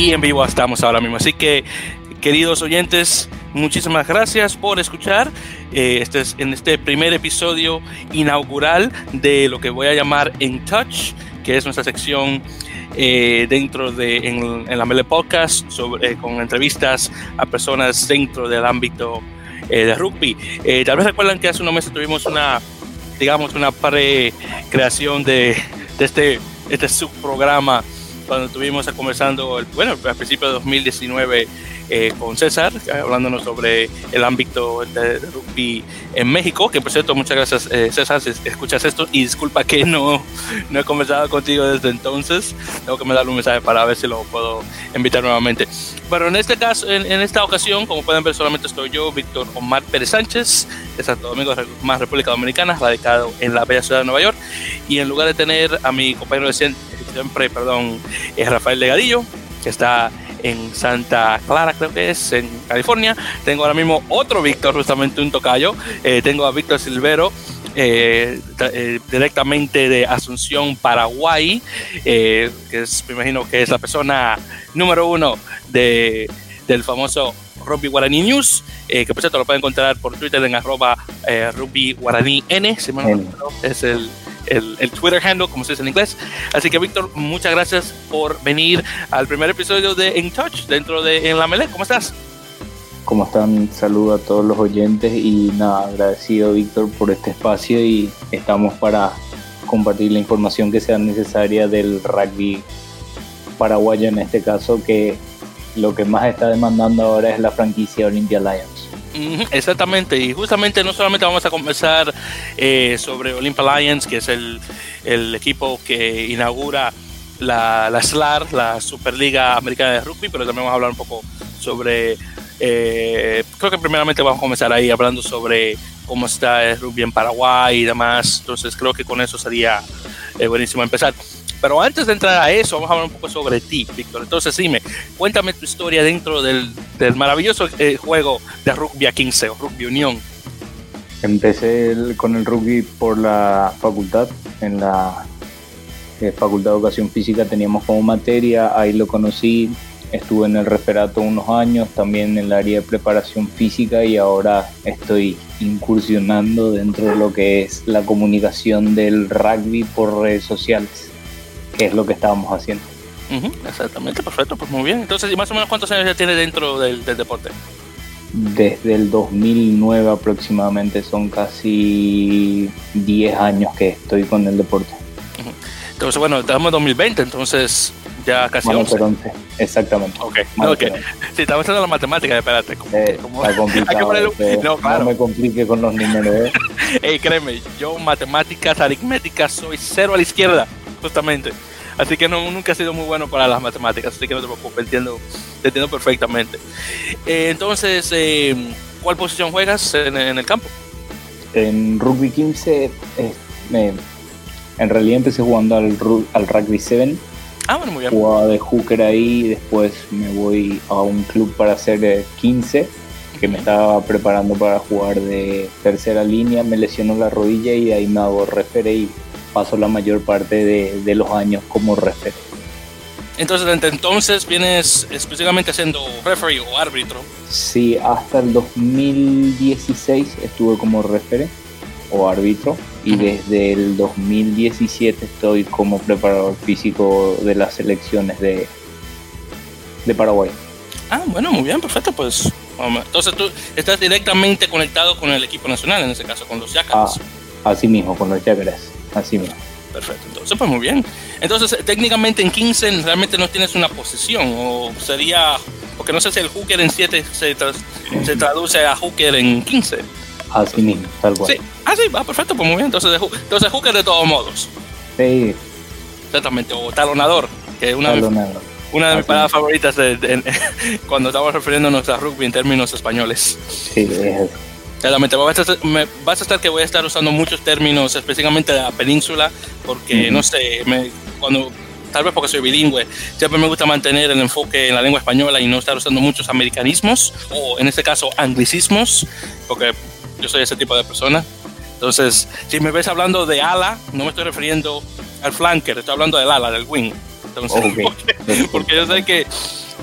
y en vivo estamos ahora mismo. Así que, queridos oyentes, muchísimas gracias por escuchar eh, este es, en este primer episodio inaugural de lo que voy a llamar In Touch, que es nuestra sección eh, dentro de en, la Mele Podcast eh, con entrevistas a personas dentro del ámbito de rugby. Tal vez recuerdan que hace unos meses tuvimos una, digamos, una pre-creación de, de este, este subprograma cuando estuvimos conversando, bueno, al principio de 2019 eh, con César, hablándonos sobre el ámbito de, rugby en México, que por cierto, muchas gracias eh, César, si escuchas esto, y disculpa que no, no he conversado contigo desde entonces, tengo que darle un mensaje para ver si lo puedo invitar nuevamente. Pero en este caso, en, en esta ocasión, como pueden ver, solamente estoy yo, Víctor Omar Pérez Sánchez, de Santo Domingo, más República Dominicana, radicado en la bella ciudad de Nueva York, y en lugar de tener a mi compañero de siempre, perdón, es Rafael Legadillo, que está en Santa Clara, creo que es, en California. Tengo ahora mismo otro Víctor, justamente un tocayo. Eh, tengo a Víctor Silvero, eh, eh, directamente de Asunción, Paraguay, eh, que es, me imagino que es la persona número uno de, del famoso Rugby Guaraní News, que por cierto lo pueden encontrar por Twitter en arroba Rugby Guaraní N, si me no, es el el, el, Twitter handle, como se dice en inglés. Así que, Víctor, muchas gracias por venir al primer episodio de In Touch dentro de En la Mele. ¿Cómo estás? ¿Cómo están? Saludo a todos los oyentes y nada, agradecido, Víctor, por este espacio y estamos para compartir la información que sea necesaria del rugby paraguayo en este caso, que lo que más está demandando ahora es la franquicia Olympia Lions. Exactamente, y justamente no solamente vamos a conversar eh, sobre Olympia Lions, que es el, el equipo que inaugura la, la, SLAR, la Superliga Americana de Rugby, pero también vamos a hablar un poco sobre, eh, creo que primeramente vamos a comenzar ahí hablando sobre cómo está el rugby en Paraguay y demás, entonces creo que con eso sería eh, buenísimo empezar. Pero antes de entrar a eso, vamos a hablar un poco sobre ti, Víctor. Entonces, dime, cuéntame tu historia dentro del, del maravilloso eh, juego de rugby a 15 o rugby unión. Empecé con el rugby por la facultad, en la eh, Facultad de Educación Física teníamos como materia, ahí lo conocí, estuve en el referato unos años, también en el área de preparación física y ahora estoy incursionando dentro de lo que es la comunicación del rugby por redes sociales que es lo que estábamos haciendo. Uh -huh, exactamente, perfecto, pues muy bien. Entonces, ¿y más o menos cuántos años ya tiene dentro del, del, deporte? Desde el 2009 aproximadamente, son casi 10 años que estoy con el deporte. Uh -huh. Entonces, bueno, estamos en 2020, entonces ya casi Mano 11. 11. Exactamente. Ok, no, okay. Sí, estamos haciendo la matemática, espérate. Como, eh, como, está complicado. ponerle, eh, no, claro. no, me complique con los números. Eh. Hey, créeme, yo matemáticas, aritméticas, soy cero a la izquierda, justamente. Así que no, nunca he sido muy bueno para las matemáticas, así que no te preocupes, entiendo, te entiendo perfectamente. Eh, entonces, eh, ¿cuál posición juegas en, en, el campo? En rugby 15, eh, en realidad empecé jugando al, al rugby 7. Ah, bueno, muy bien. Jugaba de hooker ahí, después me voy a un club para hacer 15, que me estaba preparando para jugar de tercera línea, me lesionó la rodilla y ahí me hago referee y paso la mayor parte de, de los años como referee. Entonces, desde entonces vienes específicamente siendo referee o árbitro. Sí, hasta el 2016 estuve como referee o árbitro y uh -huh. desde el 2017 estoy como preparador físico de las selecciones de, de Paraguay. Ah, bueno, muy bien, perfecto, pues entonces tú estás directamente conectado con el equipo nacional, en ese caso, con los Yacarés. Ah, así mismo, con los Yacarés, así mismo. Perfecto, entonces pues muy bien. Entonces técnicamente en 15 realmente no tienes una posición o sería, porque no sé si el hooker en 7 se, tra se traduce a hooker en 15. Así mismo, tal cual. Sí, ah, sí, va perfecto, pues muy bien. Entonces, entonces hooker de todos modos. Sí. Exactamente, o talonador, que es una, talonador. una de mis palabras favoritas de, de, de, cuando estamos refiriéndonos a rugby en términos españoles. Sí, es Claramente, vas a, estar, me, vas a estar que voy a estar usando muchos términos, específicamente de la península, porque -huh. no sé, me, cuando tal vez porque soy bilingüe, siempre me gusta mantener el enfoque en la lengua española y no estar usando muchos americanismos o en este caso anglicismos, porque yo soy ese tipo de persona. Entonces, si me ves hablando de ala, no me estoy refiriendo al flanker, estoy hablando del ala, del wing. Entonces, okay. porque, porque, yo sé que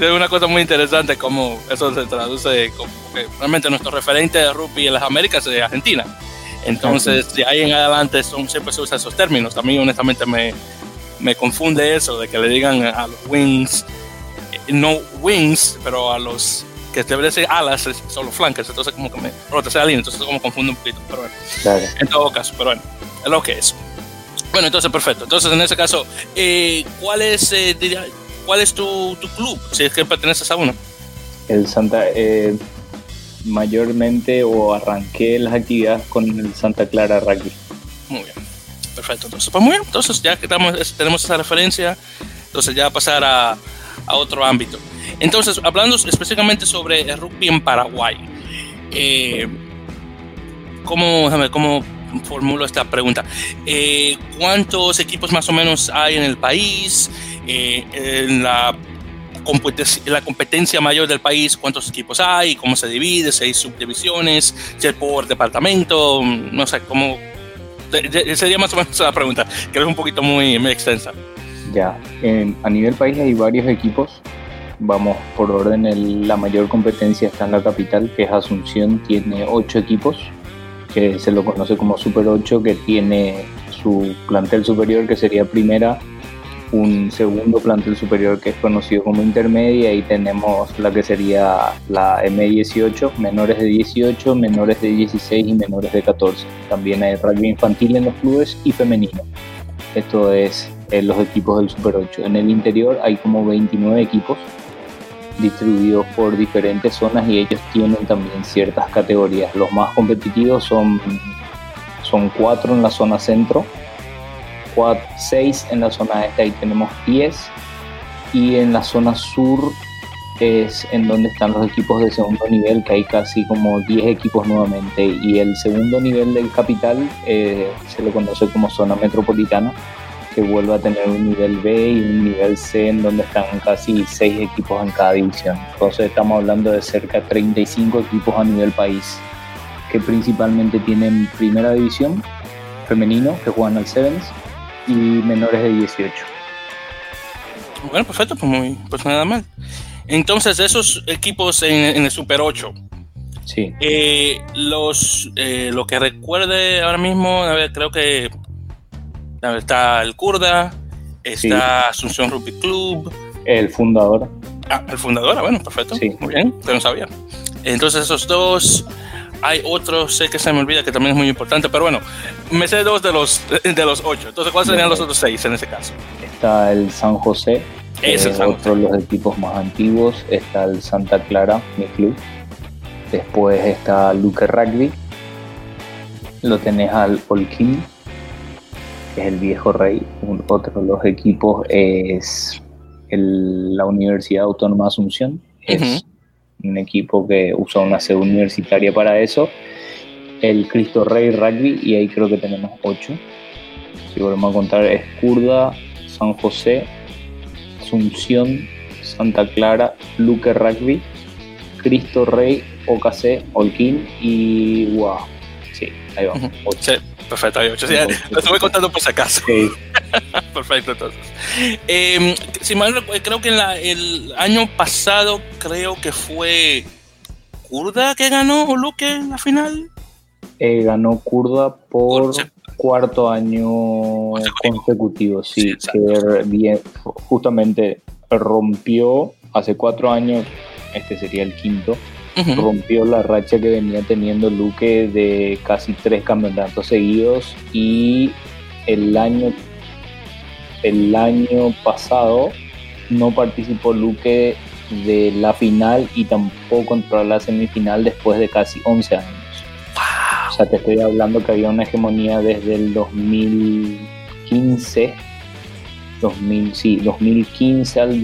es una cosa muy interesante cómo eso se traduce como que realmente nuestro referente de rugby en las Américas es Argentina. Entonces, de ahí en adelante son, siempre se usan esos términos. A mí, honestamente, me, me confunde eso de que le digan a los wings, eh, no wings, pero a los que debe ser alas, son los flancos. Entonces, como que me. O tercera línea, entonces, como confunde un poquito. Pero bueno, Claro. en todo caso, pero bueno, es lo que es. Bueno, entonces, perfecto. Entonces, en ese caso, eh, ¿cuál es, eh, diría- cuál es tu, tu club? Si es que perteneces a uno. El Santa, eh, mayormente o arranqué las actividades con el Santa Clara Rugby. Muy bien. Perfecto. Entonces, pues muy bien. Entonces, ya que estamos, tenemos esa referencia, entonces ya pasar a, a otro ámbito. Entonces, hablando específicamente sobre el rugby en Paraguay, eh, ¿cómo, déjame, ¿cómo formulo esta pregunta? Eh, ¿Cuántos equipos más o menos hay en el país? Eh, en la la competencia mayor del país, cuántos equipos hay, cómo se divide, si hay subdivisiones, si por departamento, no sé, cómo... Sería más o menos la pregunta, que es un poquito muy, muy extensa. Ya, a nivel país hay varios equipos. Vamos por orden, el- la mayor competencia está en la capital, que es Asunción, tiene ocho equipos, que se lo conoce como Super 8, que tiene su plantel superior, que sería primera, un segundo plantel superior que es conocido como intermedia, y tenemos la que sería la M18, menores de 18, menores de 16 y menores de 14. También hay rugby infantil en los clubes y femenino. Esto es eh, los equipos del Super 8. En el interior hay como 29 equipos distribuidos por diferentes zonas y ellos tienen también ciertas categorías. Los más competitivos son, son 4 en la zona centro, 6 en la zona este, ahí tenemos 10 y en la zona sur es en donde están los equipos de segundo nivel, que hay casi como 10 equipos nuevamente. Y el segundo nivel del capital eh, se lo conoce como zona metropolitana, que vuelve a tener un nivel B y un nivel C, en donde están casi 6 equipos en cada división. Entonces estamos hablando de cerca de 35 equipos a nivel país, que principalmente tienen primera división, femenino, que juegan al Sevens, y menores de 18. Bueno, perfecto, pues, muy, pues nada mal. Entonces, esos equipos en, en el Super 8, Sí. eh, los, eh, lo que recuerde ahora mismo, a ver, creo que a ver, está el Kurda, está Asunción Rugby Club, El fundador, ah, el fundador, ah, bueno, perfecto, Sí. muy bien, que no sabía. Entonces, esos dos, hay otro, sé que se me olvida que también es muy importante, pero bueno, me sé dos de los, de los ocho. Entonces, ¿cuáles serían los otros seis en ese caso? está el San José, que Ese es San otro de los equipos más antiguos, está el Santa Clara, mi club. Después está Luque Rugby. Lo tenés al Holquín, que es el viejo rey. Un- otro de los equipos es el- la Universidad Autónoma de Asunción. Es un equipo que usa una sede universitaria para eso. El Cristo Rey Rugby, y ahí creo que tenemos ocho. Si volvemos a contar, es Kurda, San José, Asunción, Santa Clara, Luque Rugby, Cristo Rey, OKC, Holquín y Guau. Sí, ahí vamos. Ocho. Sí, perfecto, hay ocho. Sí, lo estuve contando por si acaso. Sí, Perfecto, entonces. Eh, si mal recuerdo, creo que en la- el año pasado, creo que fue Kurda que ganó o Luque en la final. eh, ganó Kurda por cuarto año Consecutivo. consecutivo, sí, Sí, exacto. que bien, justamente rompió hace cuatro años, este sería el quinto, Rompió la racha que venía teniendo Luque de casi tres campeonatos seguidos y el año el año pasado no participó Luque de la final y tampoco entró a la semifinal después de casi 11 años. O sea, te estoy hablando que había una hegemonía desde el 2015, 2000, sí, 2015 al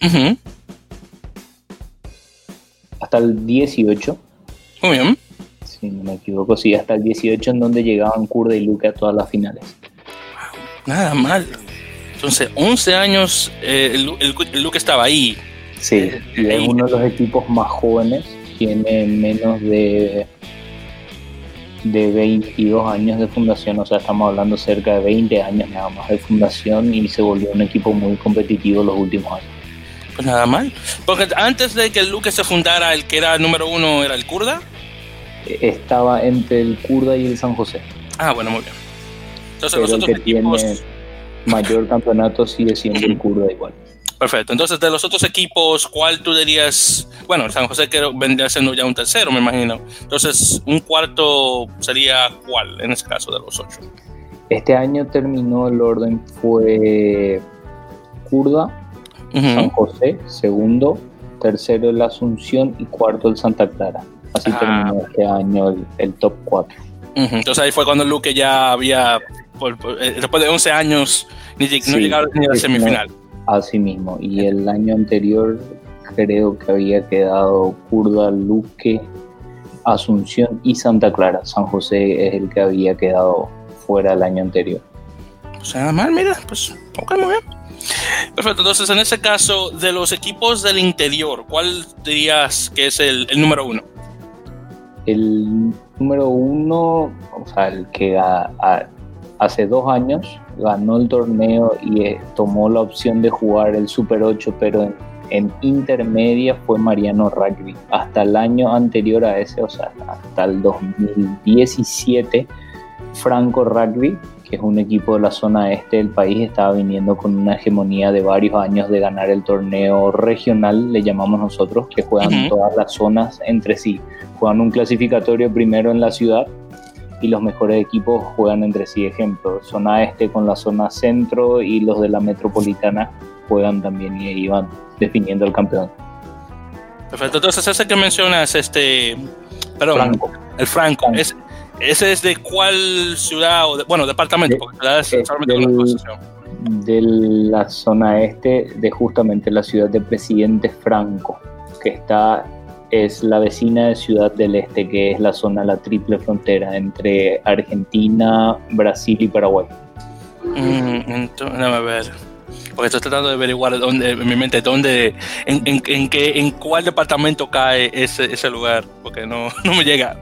2017-18 Ujú. hasta el 18, Muy bien. si no me equivoco, sí, hasta el 18 en donde llegaban Kurda y Luque a todas las finales. Nada mal. Entonces, 11 años, eh, el, el, el Luque estaba ahí. Sí, y es uno de los equipos más jóvenes, tiene menos de de 22 años de fundación, o sea, estamos hablando cerca de 20 años nada más de fundación y se volvió un equipo muy competitivo los últimos años. Pues nada mal, porque antes de que el Luque se fundara, el que era el número uno era el Kurda. Estaba entre el Kurda y el San José. Ah, bueno, muy bien. Entonces los otros equipos... tiene mayor campeonato sigue siendo el Kurda igual. Perfecto. Entonces, de los otros equipos, ¿cuál tú dirías? Bueno, el San José que vendría siendo ya un tercero, me imagino. Entonces, un cuarto sería cuál en ese caso de los ocho. Este año terminó el orden fue San José, segundo, tercero el Asunción y cuarto el Santa Clara. Así ah. terminó este año el, top 4. Entonces ahí fue cuando Luque ya había, eh, después de 11 años, ni, no llegaba ni a la semifinal. Así mismo. Y el año anterior creo que había quedado Curda, Luque, Asunción y Santa Clara. San José es el que había quedado fuera el año anterior. O sea, mal, mira, pues, ok, muy bien. Perfecto, entonces en ese caso, de los equipos del interior, ¿cuál dirías que es el, número uno? El número uno, o sea, el que hace dos años ganó el torneo y eh, tomó la opción de jugar el Super 8, pero en, en, intermedia fue Mariano Rugby. Hasta el año anterior a ese, o sea, hasta el 2017, Franco Rugby, que es un equipo de la zona este del país, estaba viniendo con una hegemonía de varios años de ganar el torneo regional, le llamamos nosotros, que juegan todas las zonas entre sí. Juegan un clasificatorio primero en la ciudad y los mejores equipos juegan entre sí. Ejemplo, zona este con la zona centro y los de la metropolitana juegan también y ahí van definiendo el campeón. Perfecto, entonces ese que mencionas, este, perdón, Franco. el Franco, ¿Es, ¿ese es de cuál ciudad o, bueno, departamento? De, porque es de la zona este de justamente la ciudad de Presidente Franco, que está es la vecina de Ciudad del Este, que es la zona, la triple frontera entre Argentina, Brasil y Paraguay. Mm, entonces, déjame ver. Porque estoy tratando de averiguar dónde, en mi mente, dónde, en, en, en, qué, en cuál departamento cae ese, ese lugar, porque no, no me llega.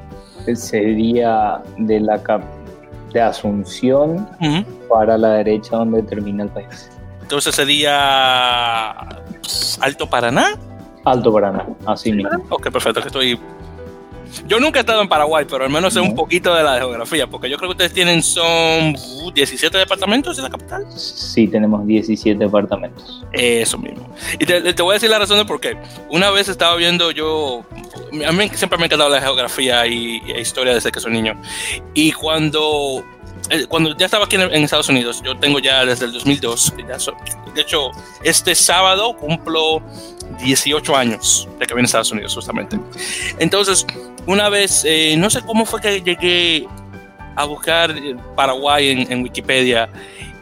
Sería de la de Asunción para la derecha donde termina el país. Entonces sería Alto Paraná. Alto Paraná, así mismo. Ok, perfecto, estoy... Yo nunca he estado en Paraguay, pero al menos sé un poquito de la geografía, porque yo creo que ustedes tienen, son 17 departamentos en la capital. Sí, tenemos 17 departamentos. Eso mismo. Y te, voy a decir la razón de por qué. Una vez estaba viendo yo, a mí siempre me ha encantado la geografía y, y historia desde que soy niño. Y cuando eh, cuando ya estaba aquí en, Estados Unidos, yo tengo ya desde el 2002, de hecho, este sábado cumplo 18 años de que vine a Estados Unidos, justamente. Entonces, una vez, eh, no sé cómo fue que llegué a buscar Paraguay en, Wikipedia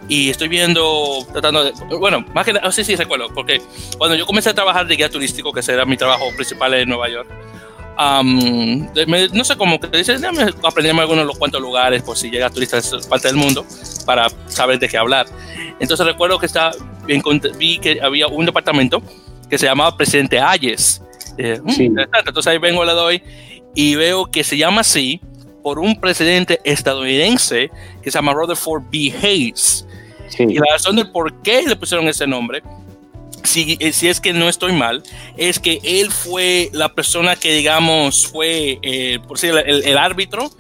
y estoy viendo, tratando de, bueno, más que nada, sí, sí, recuerdo, porque cuando yo comencé a trabajar de guía turístico, que era mi trabajo principal en Nueva York, no sé cómo que dices, aprenderme algunos de los cuantos lugares por si llega turistas de parte del mundo para saber de qué hablar. Entonces recuerdo que está, vi que había un departamento que se llamaba Presidente Ayes. Eh, mm, Entonces ahí vengo, le doy y veo que se llama así por un presidente estadounidense que se llama Rutherford B. Hayes. Y la razón del por qué le pusieron ese nombre si, eh, si, es que no estoy mal, es que él fue la persona que, digamos, fue, eh, por decir, el, árbitro,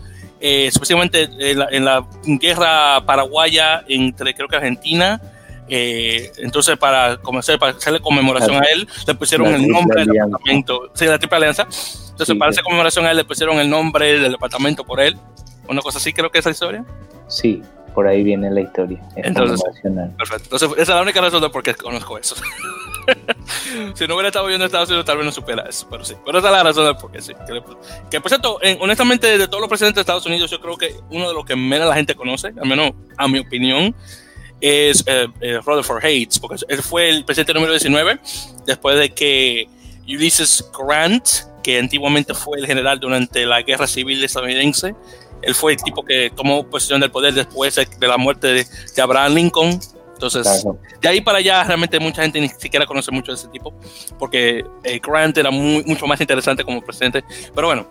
eh, especialmente en la, guerra paraguaya entre, creo que Argentina. Entonces, para, comenzar, para hacerle conmemoración a él, le pusieron el nombre del departamento. Sí, la Triple Alianza. Entonces, para hacer conmemoración a él, le pusieron el nombre del departamento por él. Una cosa así, creo que es la historia. Sí, por ahí viene la historia. Entonces, perfecto. Entonces, esa es la única razón de por qué conozco eso. si no hubiera estado viendo Estados Unidos, tal vez no supera eso, pero sí. Pero esa es la razón de por qué sí. Que, por cierto, honestamente, de todos los presidentes de Estados Unidos, yo creo que uno de los que menos la gente conoce, al menos a mi opinión, es eh, eh, Rutherford Hayes, porque él fue el presidente número 19 después de que Ulysses Grant, que antiguamente fue el general durante la guerra civil estadounidense, él fue el tipo que tomó posesión del poder después de la muerte de, Abraham Lincoln. Entonces, de ahí para allá, realmente mucha gente ni siquiera conoce mucho de ese tipo, porque eh, Grant era muy, mucho más interesante como presidente. Pero bueno,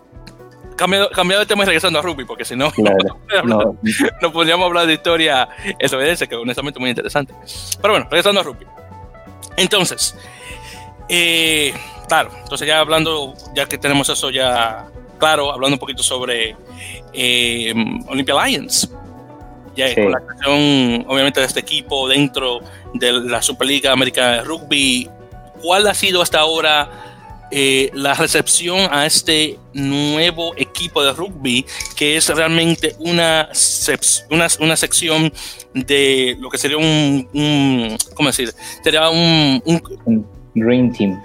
cambiado, cambiado de tema y regresando a rugby, porque si no, no, no. podríamos hablar de historia estadounidense, que honestamente es muy interesante. Pero bueno, regresando a rugby. Entonces, eh, claro, entonces ya hablando, ya que tenemos eso ya claro, hablando un poquito sobre eh, Olympia Lions, ya con la creación, obviamente, de este equipo dentro de la Superliga Americana de Rugby, ¿cuál ha sido hasta ahora eh, la recepción a este nuevo equipo de rugby, que es realmente una, una, una sección de lo que sería un, un ¿cómo decir? Sería un, un Green Team.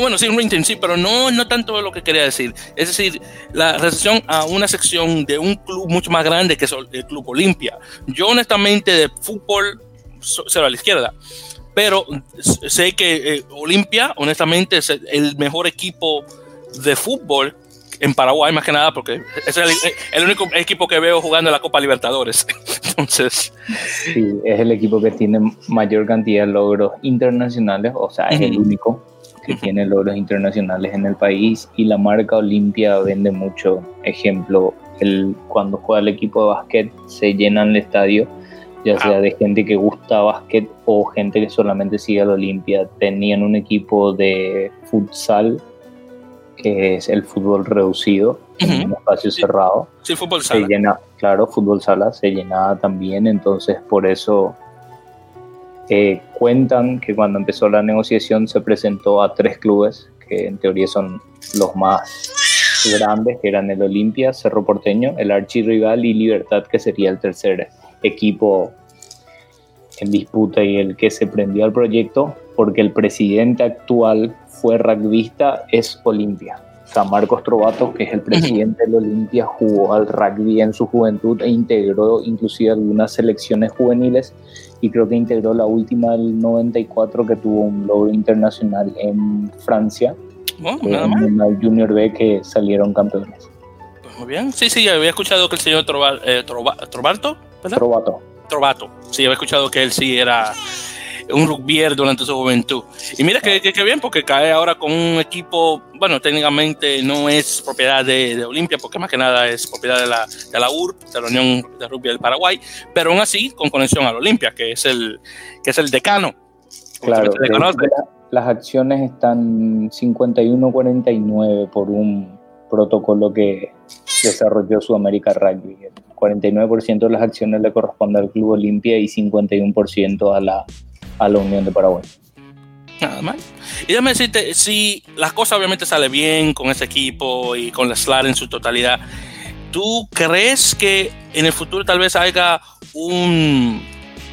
Bueno, sí, un Green Team, sí, pero no, no tanto lo que quería decir. Es decir, la recepción a una sección de un club mucho más grande que es el Club Olimpia. Yo honestamente de fútbol, se a la izquierda pero sé que eh, Olimpia, honestamente, es el mejor equipo de fútbol en Paraguay, más que nada, porque es el, único equipo que veo jugando en la Copa Libertadores. Entonces. Sí, es el equipo que tiene mayor cantidad de logros internacionales, o sea, es el único que tiene logros internacionales en el país y la marca Olimpia vende mucho. Ejemplo, el, cuando juega el equipo de básquet se llena el estadio ya ah. sea de gente que gusta básquet o gente que solamente sigue la Olimpia. Tenían un equipo de futsal, que es el fútbol reducido, en un espacio cerrado. Sí, fútbol sala. Se llena, claro, fútbol sala se llenaba también, entonces por eso eh, cuentan que cuando empezó la negociación se presentó a tres clubes, que en teoría son los más grandes, que eran el Olimpia, Cerro Porteño, el archirrival y Libertad, que sería el tercer equipo en disputa y el que se prendió al proyecto, porque el presidente actual fue rugbyista, es Olimpia. San Marcos Trovato, que es el presidente de Olimpia, jugó al rugby en su juventud e integró inclusive algunas selecciones juveniles y creo que integró la última del 94 que tuvo un logro internacional en Francia, oh, en el Junior B que salieron campeones. Pues muy bien, sí, sí, había escuchado que el señor eh, Trovato Trovato. Trovato. Sí, había escuchado que él sí era un rugbier durante su juventud. Y mira que, bien, porque cae ahora con un equipo, bueno, técnicamente no es propiedad de, Olimpia, porque más que nada es propiedad de la, de la UR, de la Unión de Rugby del Paraguay, pero aún así con conexión a la Olimpia, que es el, que es el decano. Claro, las acciones están 51-49 por un protocolo que desarrolló Sudamérica Rugby. 49% de las acciones le corresponde al Club Olimpia y 51% a la, a la Unión de Paraguay. Nada más. Y déjame decirte, si las cosas obviamente salen bien con ese equipo y con la SLAR en su totalidad, ¿tú crees que en el futuro tal vez haya un,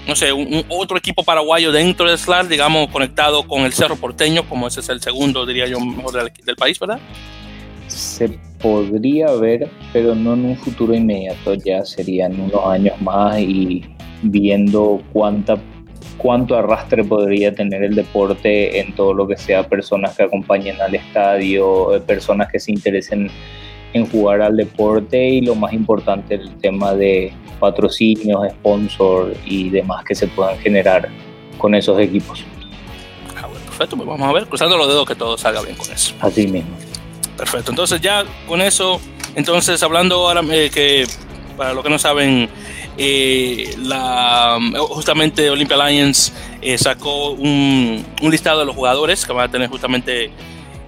no sé, un, otro equipo paraguayo dentro de SLAR, digamos, conectado con el Cerro Porteño, como ese es el segundo, diría yo, mejor del, del país, ¿verdad? Se podría ver, pero no en un futuro inmediato, ya serían unos años más y viendo cuánta cuánto arrastre podría tener el deporte en todo lo que sea personas que acompañen al estadio, eh, personas que se interesen en jugar al deporte y lo más importante el tema de patrocinios, sponsor y demás que se puedan generar con esos equipos. Ah, perfecto, pues vamos a ver, cruzando los dedos que todo salga bien con eso. Así mismo. Perfecto, entonces ya con eso, entonces hablando ahora eh, que para los que no saben, eh, la, justamente Olympia Alliance eh, sacó un, listado de los jugadores que van a tener justamente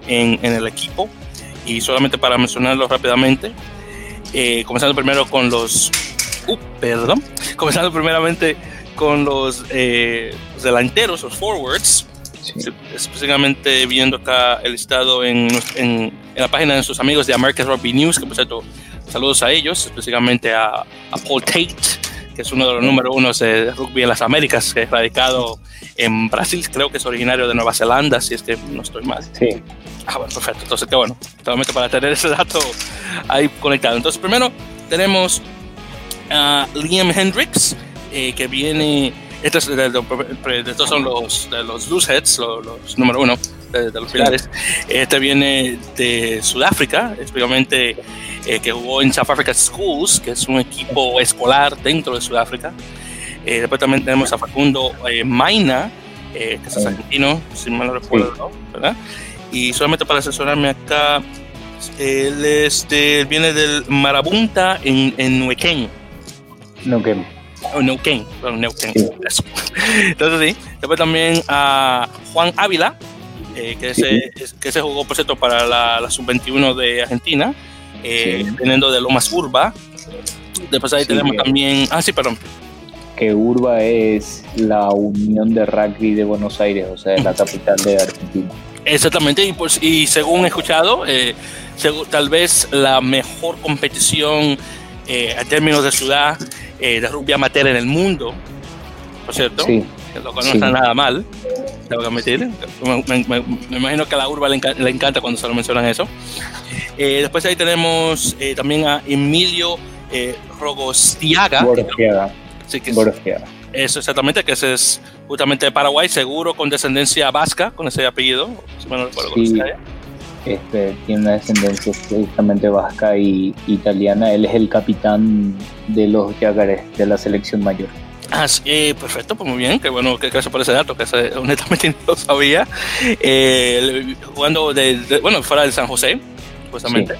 en, el equipo. Y solamente para mencionarlos rápidamente, comenzando primero con los, uh, perdón, comenzando primeramente con los delanteros, los forwards, específicamente viendo acá el listado en, en, la página de sus amigos de American Rugby News, que por cierto, saludos a ellos, específicamente a, a Paul Tate, que es uno de los número uno de rugby en las Américas, que es radicado en Brasil, creo que es originario de Nueva Zelanda, si es que no estoy mal. Sí. Ah, bueno, perfecto. Entonces, qué bueno, solamente para tener ese dato ahí conectado. Entonces, primero tenemos a Liam Hendricks, eh, que viene estos, son los, los loose heads, los, número uno de, los pilares. Este viene de Sudáfrica, especialmente eh, que jugó en South Africa Schools, que es un equipo escolar dentro de Sudáfrica. Eh, después también tenemos a Facundo eh, Maina, que es argentino, si mal no recuerdo, ¿verdad? Y solamente para asesorarme acá, Él este, viene del Marabunta en, en Neuquén. Neuquén. Oh, Neuquén, bueno, Neuquén. Sí. eso. Entonces sí. Después también a Juan Ávila, eh, que, Sí. se, es- que se jugó, por cierto, para la, la Sub-21 de Argentina, eh, Sí. viniendo de Lomas Urba. Después ahí Sí, tenemos bien. también... Ah, sí, perdón. Que Urba es la unión de rugby de Buenos Aires, o sea, es la capital de Argentina. Exactamente, y, pues, y según he escuchado, eh, tal vez la mejor competición eh, a términos de ciudad eh, de rugby amateur en el mundo, por cierto, Sí, lo cual no sí. nada mal, tengo que admitir. Me, me- me- me imagino que a la urba le, enca- le encanta cuando se lo mencionan eso. Eh, después ahí tenemos eh, también a Emilio eh, Rogostiaga, Borgiaga. sí, que es- Borgiaga. eso exactamente, que ese es justamente de Paraguay, seguro con descendencia vasca, con ese apellido, si no recuerdo Sí. Este, tiene una descendencia justamente vasca y italiana. Él es el capitán de los Yacarés de la selección mayor. Ah, sí, eh, perfecto, pues muy bien, qué bueno, que gracias por ese dato, que ese, honestamente no lo sabía. Eh, jugando de, de- bueno, fuera del San José, justamente.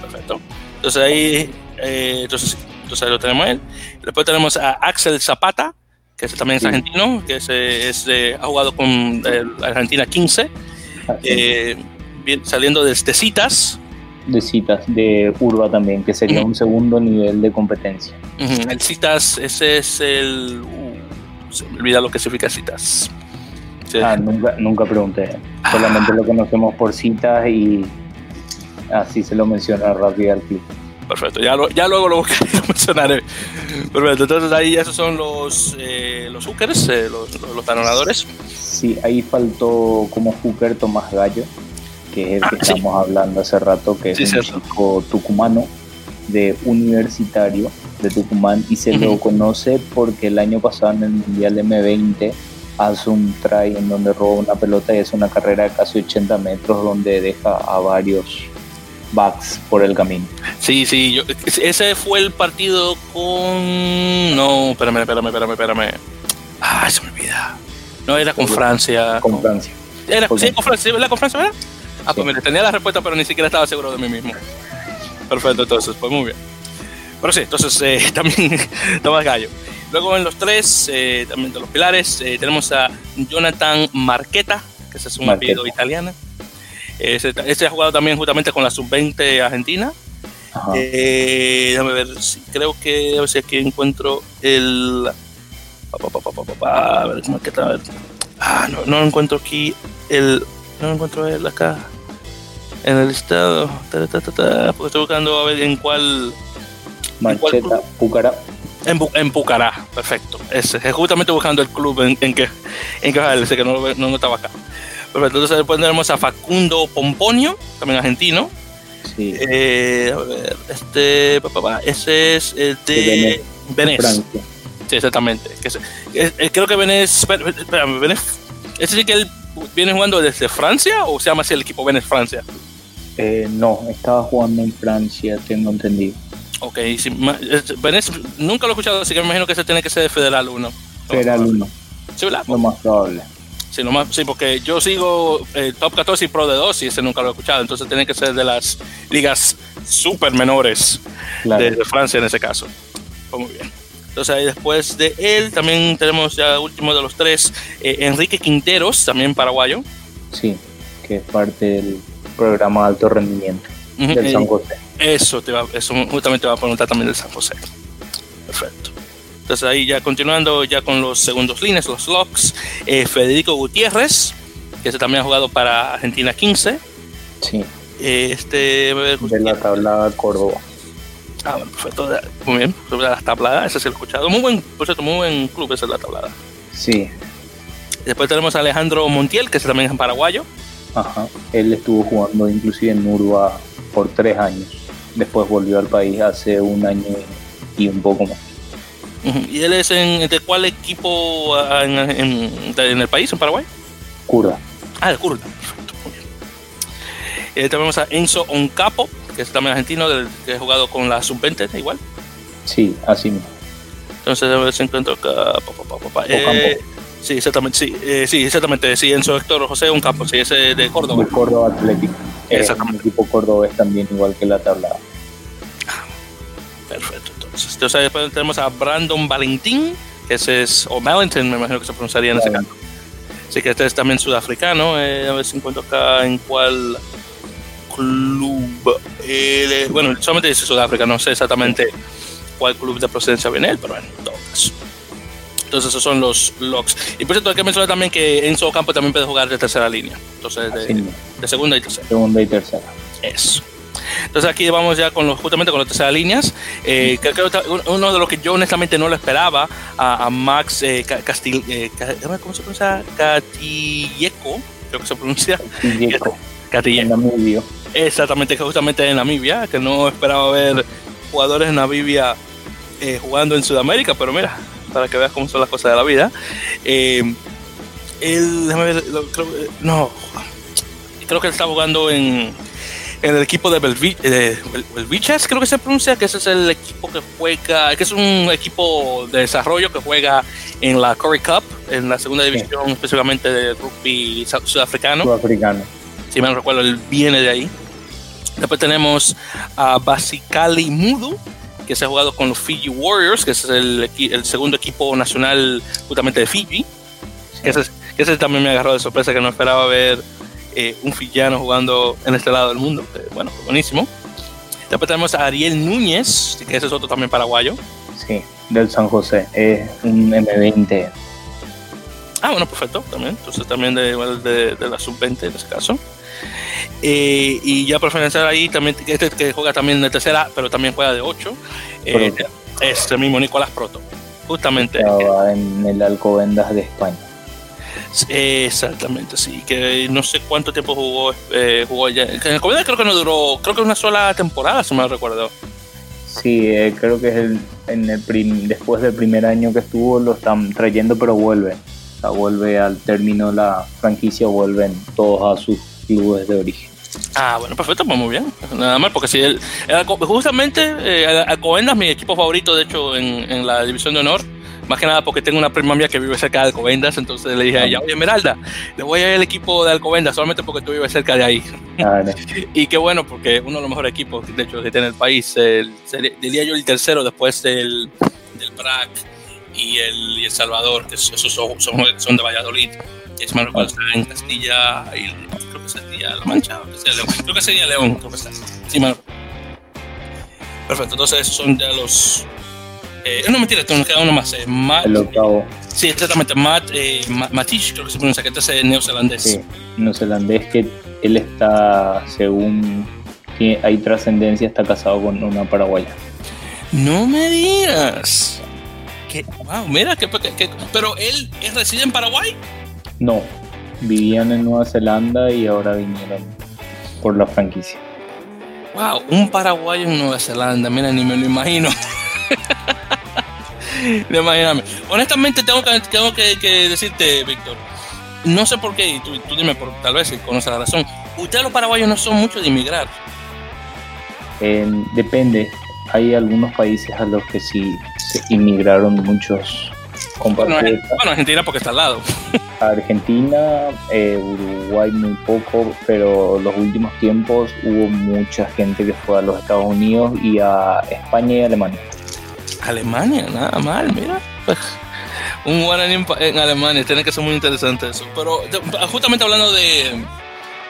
Perfecto. Entonces ahí, eh, entonces, entonces ahí lo tenemos él. Después tenemos a Axel Zapata, que ese también es Sí. argentino, que ese es, eh, ha jugado con Argentina 15, Así, eh, bien- saliendo desde Citas. De citas de Urba también, que sería Ujú. un segundo nivel de competencia. Ujú, El Citas, ese es el... uh, se me olvida lo que significa Citas. Sí. Ah, nunca, nunca pregunté. Solamente lo conocemos por citas y así se lo menciona rápido al club. Perfecto, ya, lo- ya luego lo buscaré y lo mencionaré. Perfecto, entonces ahí esos son los, eh, los hookers, eh, los, los, los talonadores. Sí, ahí faltó como hooker Tomás Gallo, que es el Ah, que sí. estamos hablando hace rato, que es un cierto. chico tucumano de universitario de Tucumán y se lo conoce porque el año pasado en el Mundial M20 hace un try en donde roba una pelota y hace una carrera de casi 80 metros donde deja a varios backs por el camino. Sí, sí, yo, ese fue el partido con... No, espérame, espérame, espérame, espérame. Ah, se me olvida. No, era con Francia. Con Francia. Era, sí, con Francia, ¿verdad? ¿Con Francia, verdad? Ah, pues Sí. mire, tenía la respuesta, pero ni siquiera estaba seguro de mí mismo. Perfecto, entonces, pues muy bien. Pero sí, entonces eh, también Tomás Gallo. Luego en los tres, eh, también de los pilares, eh, tenemos a Jonathan Marqueta, que ese es un apellido italiano. Ese, ese ha jugado también justamente con la sub-20 argentina. Eh, déjame ver, si, creo que a ver si aquí encuentro el. a ver, Marqueta, a ver. Ah, no, no encuentro aquí el. No encuentro el acá. En el listado. Ta, ta, ta, porque estoy buscando a ver en cuál. Marcheta, Pucará. En, en Pucará, perfecto. Ese, es justamente buscando el club en, en que en que ese que no, no, no estaba acá. Perfecto, entonces después tenemos a Facundo Pomponio, también argentino. Sí, Eh, a ver, este, ese es el De de Benes. Francia. Sí, exactamente. Que se- eh, eh, creo que espera, espérame, Benes, ese sí que él viene jugando desde Francia o se llama así el equipo Benes Francia. Eh, no, estaba jugando en Francia, tengo entendido. Ok, Benes nunca lo he escuchado, así que me imagino que ese tiene que ser de Federal 1. Federal 1, Sí, ¿verdad? lo más probable. Sí, lo más- sí, porque yo sigo eh, Top 14 y Pro de 2 y ese nunca lo he escuchado, entonces tiene que ser de las ligas súper menores Claro. de, de Francia en ese caso. Pues muy bien. Entonces ahí después de él también tenemos ya último de los tres, eh, Enrique Quinteros, también paraguayo. Sí, que es parte del programa de alto rendimiento del eh, San José. Eso, te va, eso justamente va a preguntar también del San José. Perfecto. Entonces ahí ya continuando ya con los segundos líneas, los locks, eh, Federico Gutiérrez, que ese también ha jugado para Argentina 15. Sí, Eh, este, de la tabla Córdoba. Ah, perfecto. Muy bien. Sobre las tabladas, ese sí lo he escuchado. Muy buen, por cierto, muy buen club ese es la tablada. Sí, Después tenemos a Alejandro Montiel, que ese también es paraguayo. ajá. Él estuvo jugando inclusive en Urba por tres años. Después volvió al país hace un año y un poco más. ¿Y él es en, de cuál equipo ah, en, en- de- en el país, en Paraguay? Curda. Ah, de Curda. Perfecto, muy bien. Eh, tenemos a Enzo Oncapo, que es también argentino, del, que ha jugado con la Sub-20, igual. Sí, así mismo. Entonces, a ver si encuentro acá. Eh, sí, exactamente. Sí, eh, sí, exactamente. Sí, Enzo Héctor José Oncapo, sí, ese de Córdoba. De Córdoba Atlético. Es un equipo cordobés también, igual que la tabla. Perfecto, entonces. Entonces después tenemos a Brandon Valentín, que ese es, o Valentin, me imagino que se pronunciaría en ese caso. Así que este es también sudafricano, eh, a ver si encuentro acá en cuál club. Eh, bueno, solamente dice Sudáfrica, no sé exactamente cuál club de procedencia viene él, pero bueno, en todo. Entonces esos son los locks. Y por cierto, hay que mencionar también que Enzo Campo también puede jugar de tercera línea. Entonces de, de segunda y tercera. Segunda y tercera. Eso. Entonces aquí vamos ya con los, justamente con las terceras líneas. Eh, creo que uno de los que yo honestamente no lo esperaba a, Max eh, Castil, eh, ¿cómo se pronuncia? Catilleco, creo que se pronuncia. Catilleco. Catilleco. En Namibia. Exactamente, justamente en Namibia, que no esperaba ver jugadores en Namibia eh, jugando en Sudamérica, pero mira, para que veas cómo son las cosas de la vida. Eh, él, déjame ver, creo, no, creo que él está jugando en, en el equipo de Belviches, creo que se pronuncia, que ese es el equipo que juega, que es un equipo de desarrollo que juega en la Curry Cup, en la segunda división, específicamente de rugby sudafricano. Sudafricano. Si me recuerdo, él viene de ahí. Después tenemos a Basicali Mudu, que se ha jugado con los Fiji Warriors, que es el, el segundo equipo nacional justamente de Fiji. Que, ese, también me agarró de sorpresa, que no esperaba ver eh, un fillano jugando en este lado del mundo. bueno, buenísimo. Después tenemos a Ariel Núñez, que ese es otro también paraguayo. Sí, del San José, es un M20. Ah, bueno, perfecto, también. Entonces también de, de, de la sub-20 en ese caso. Eh, y ya por finalizar ahí, también este que juega también de tercera, pero también juega de 8, eh, este mismo Nicolás Proto, justamente. en el Alcobendas de España. Exactamente, sí, que no sé cuánto tiempo jugó, eh, jugó allá. En el Alcobendas creo que no duró, creo que una sola temporada, si me recuerdo. Sí, eh, creo que es el, en el después del primer año que estuvo lo están trayendo, pero vuelve. O sea, vuelve al término la franquicia, vuelven todos a sus clubes de origen. Ah, bueno, perfecto, pues muy bien. Nada más, porque si él, justamente eh, Alcobendas mi equipo favorito, de hecho, en, en, la división de honor. Más que nada porque tengo una prima mía que vive cerca de Alcobendas, entonces le dije a ella, oye, Esmeralda, le voy a ir al equipo de Alcobendas solamente porque tú vives cerca de ahí. Ah, y qué bueno, porque uno de los mejores equipos, de hecho, que tiene el país, el, diría yo el tercero después del, del BRAC y el, y el Salvador, que esos son, son, son de Valladolid es más está en Castilla y creo que sería La Mancha, creo que sería León, creo que está. Sí, Perfecto, entonces esos son ya los. Eh, no, mentira, nos queda uno más. Eh, Matt, el octavo. Sí, exactamente. Matt, eh, Matish, creo que se pronuncia, que este es neozelandés. Sí, neozelandés que él está, según hay trascendencia, está casado con una paraguaya. No me digas. Que, wow, mira, que, pero él reside en Paraguay. No, vivían en Nueva Zelanda y ahora vinieron por la franquicia. Wow, un paraguayo en Nueva Zelanda, mira, ni me lo imagino. Imagíname. Honestamente, tengo que, tengo que, decirte, Víctor, no sé por qué, y tú, dime, por, tal vez si conoces la razón. Ustedes los paraguayos no son muchos de inmigrar. depende. Hay algunos países a los que sí se inmigraron muchos bueno, Argentina porque está al lado. Argentina, eh, Uruguay muy poco, pero los últimos tiempos hubo mucha gente que fue a los Estados Unidos y a España y Alemania. Alemania, nada mal, mira. Un guaraní en, Alemania, tiene que ser muy interesante eso. Pero justamente hablando de,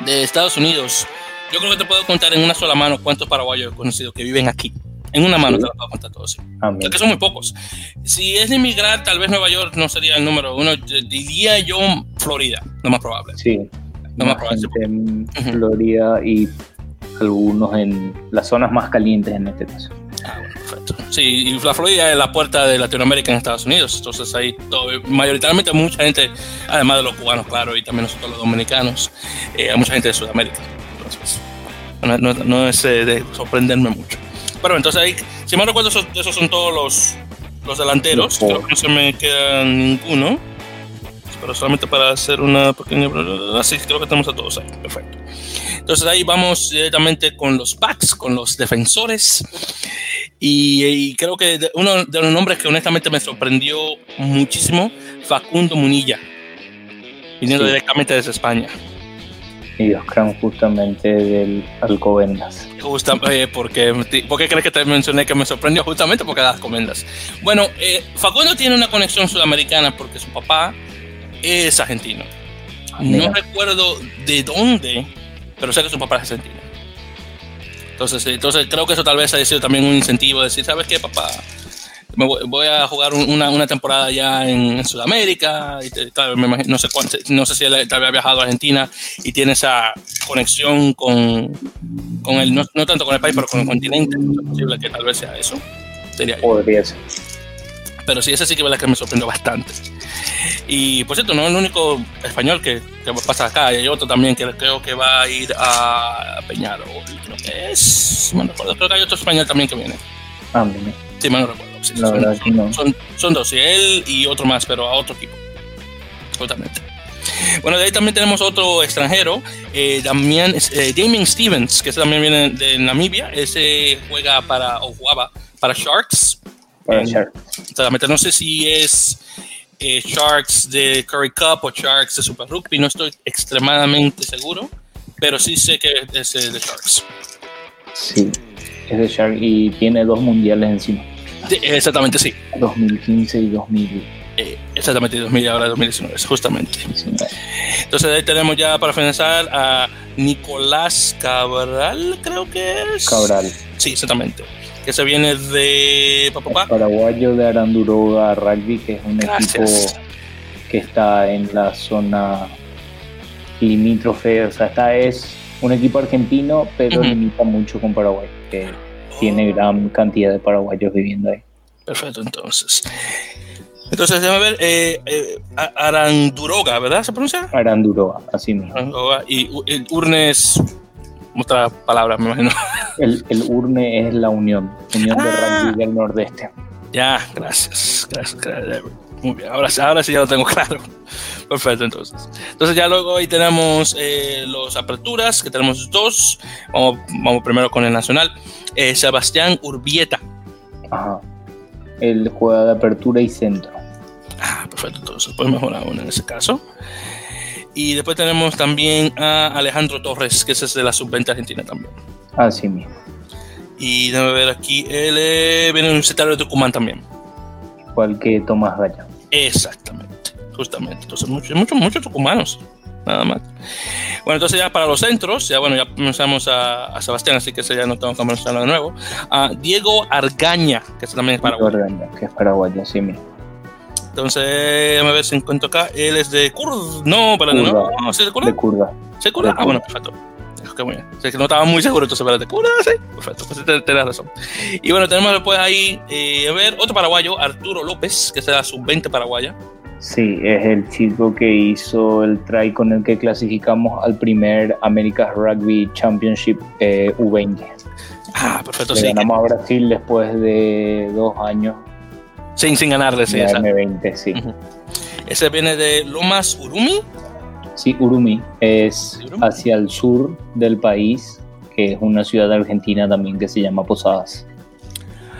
de Estados Unidos, yo creo que te puedo contar en una sola mano cuántos paraguayos he conocido que viven aquí. En una mano te lo puedo contar todo eso. que son muy pocos. Si es de inmigrar, tal vez Nueva York no sería el número uno. Diría yo Florida, lo más probable. Sí. Lo más probable. En Florida y algunos en las zonas más calientes en este caso. Ah, bueno, perfecto. Sí, y la Florida es la puerta de Latinoamérica en Estados Unidos. Entonces ahí todo, mayoritariamente mucha gente, además de los cubanos, claro, y también nosotros los dominicanos, eh, mucha gente de Sudamérica. Entonces, no, no, es eh, de sorprenderme mucho. Pero entonces ahí, si me recuerdo, esos, son todos los, los delanteros. Creo que no se me queda ninguno. Pero solamente para hacer una pequeña. Así ah, creo que tenemos a todos ahí. Perfecto. Entonces ahí vamos directamente con los backs, con los defensores. Y, creo que uno de los nombres que honestamente me sorprendió muchísimo, Facundo Munilla, viniendo directamente desde España. Y Oscram justamente del Alcobendas. Justamente, eh, porque, ¿Por qué crees que te mencioné que me sorprendió? Justamente porque las Alcobendas. Bueno, eh, Facundo tiene una conexión sudamericana porque su papá es argentino. No recuerdo de dónde, pero sé que su papá es argentino. Entonces, entonces creo que eso tal vez ha sido también un incentivo de decir, ¿sabes qué, papá? Me voy, a jugar una, una, temporada ya en, Sudamérica. Y no, sé no sé si él había viajado a Argentina y tiene esa conexión con, con el, no, tanto con el país, pero con el continente. Es posible que tal vez sea eso. Sería Podría ser. Pero sí, ese sí que, que me sorprendió bastante. Y por cierto, no es el único español que, que pasa acá, hay otro también que creo que va a ir a Peñarol, creo que es, no recuerdo, creo que hay otro español también que viene. Ah. Sí, me no recuerdo. Son, son, dos, y él y otro más, pero a otro equipo. Totalmente. Bueno, de ahí también tenemos otro extranjero, eh, Damian, eh, Damien Stevens, que también viene de Namibia. Ese juega para, o jugaba para Sharks. Para Sharks. Totalmente. No sé si es eh, Sharks de Curry Cup o Sharks de Super Rugby, no estoy extremadamente seguro, pero sí sé que es de Sharks. Sí, es de Sharks y tiene dos mundiales encima. Exactamente, sí. 2015 y 2000. Eh, exactamente, 2000 y ahora 2019, justamente. Entonces ahí tenemos ya para finalizar a Nicolás Cabral, creo que es. Cabral. Sí, exactamente que se viene de papá. Paraguayo de Aranduroga Rugby, que es un equipo que está en la zona limítrofe, o sea, esta es un equipo argentino, pero limita mucho con Paraguay, que tiene gran cantidad de paraguayos viviendo ahí. Perfecto, entonces. Entonces, déjame ver, eh, eh, Aranduroga, ¿verdad? ¿Se pronuncia? Aranduroga, así mismo. Y el Urnes otra palabra, me imagino. El, el URNE es la Unión, Unión de ah. Rugby del Nordeste. Ya, gracias, gracias, Muy bien, ahora, ahora sí ya lo tengo claro. Perfecto, entonces. Entonces ya luego ahí tenemos eh, los aperturas, que tenemos dos. Vamos, vamos primero con el nacional. Eh, Sebastián Urbieta. Ajá. El juega de apertura y centro. Ah, perfecto, entonces pues mejor aún en ese caso. Y después tenemos también a Alejandro Torres, que es de la sub-20 argentina también. Así mismo. Y déjame ver aquí, él eh, viene un secretario de Tucumán también. Igual que Tomás Gaya. Exactamente, justamente. Entonces, muchos, muchos, muchos tucumanos, nada más. Bueno, entonces ya para los centros, ya bueno, ya comenzamos a, Sebastián, así que ese ya no tengo que mencionarlo de nuevo. A Diego Argaña, que también es paraguayo. Argaña, que es paraguayo, sí mismo. Entonces, déjame ver si encuentro acá. Él es de Kurd. No, para no, no, ¿sí de Kurda? De Kurda. ¿Sí Kurda? Ah, bueno, perfecto. Okay, muy bien. O sea, que no estaba muy seguro, entonces, Kurda, sí. Perfecto, pues tienes razón. Y bueno, tenemos después ahí, eh, a ver, otro paraguayo, Arturo López, que la sub-20 paraguaya. Sí, es el chico que hizo el try con el que clasificamos al primer America's Rugby Championship eh, U20. Ah, perfecto, Le sí. Ganamos a Brasil después de dos años sin, sin ganarle, sí. M20, sí. Ese viene de Lomas Urumi. Sí, Urumi. Es hacia el sur del país, que es una ciudad argentina también que se llama Posadas.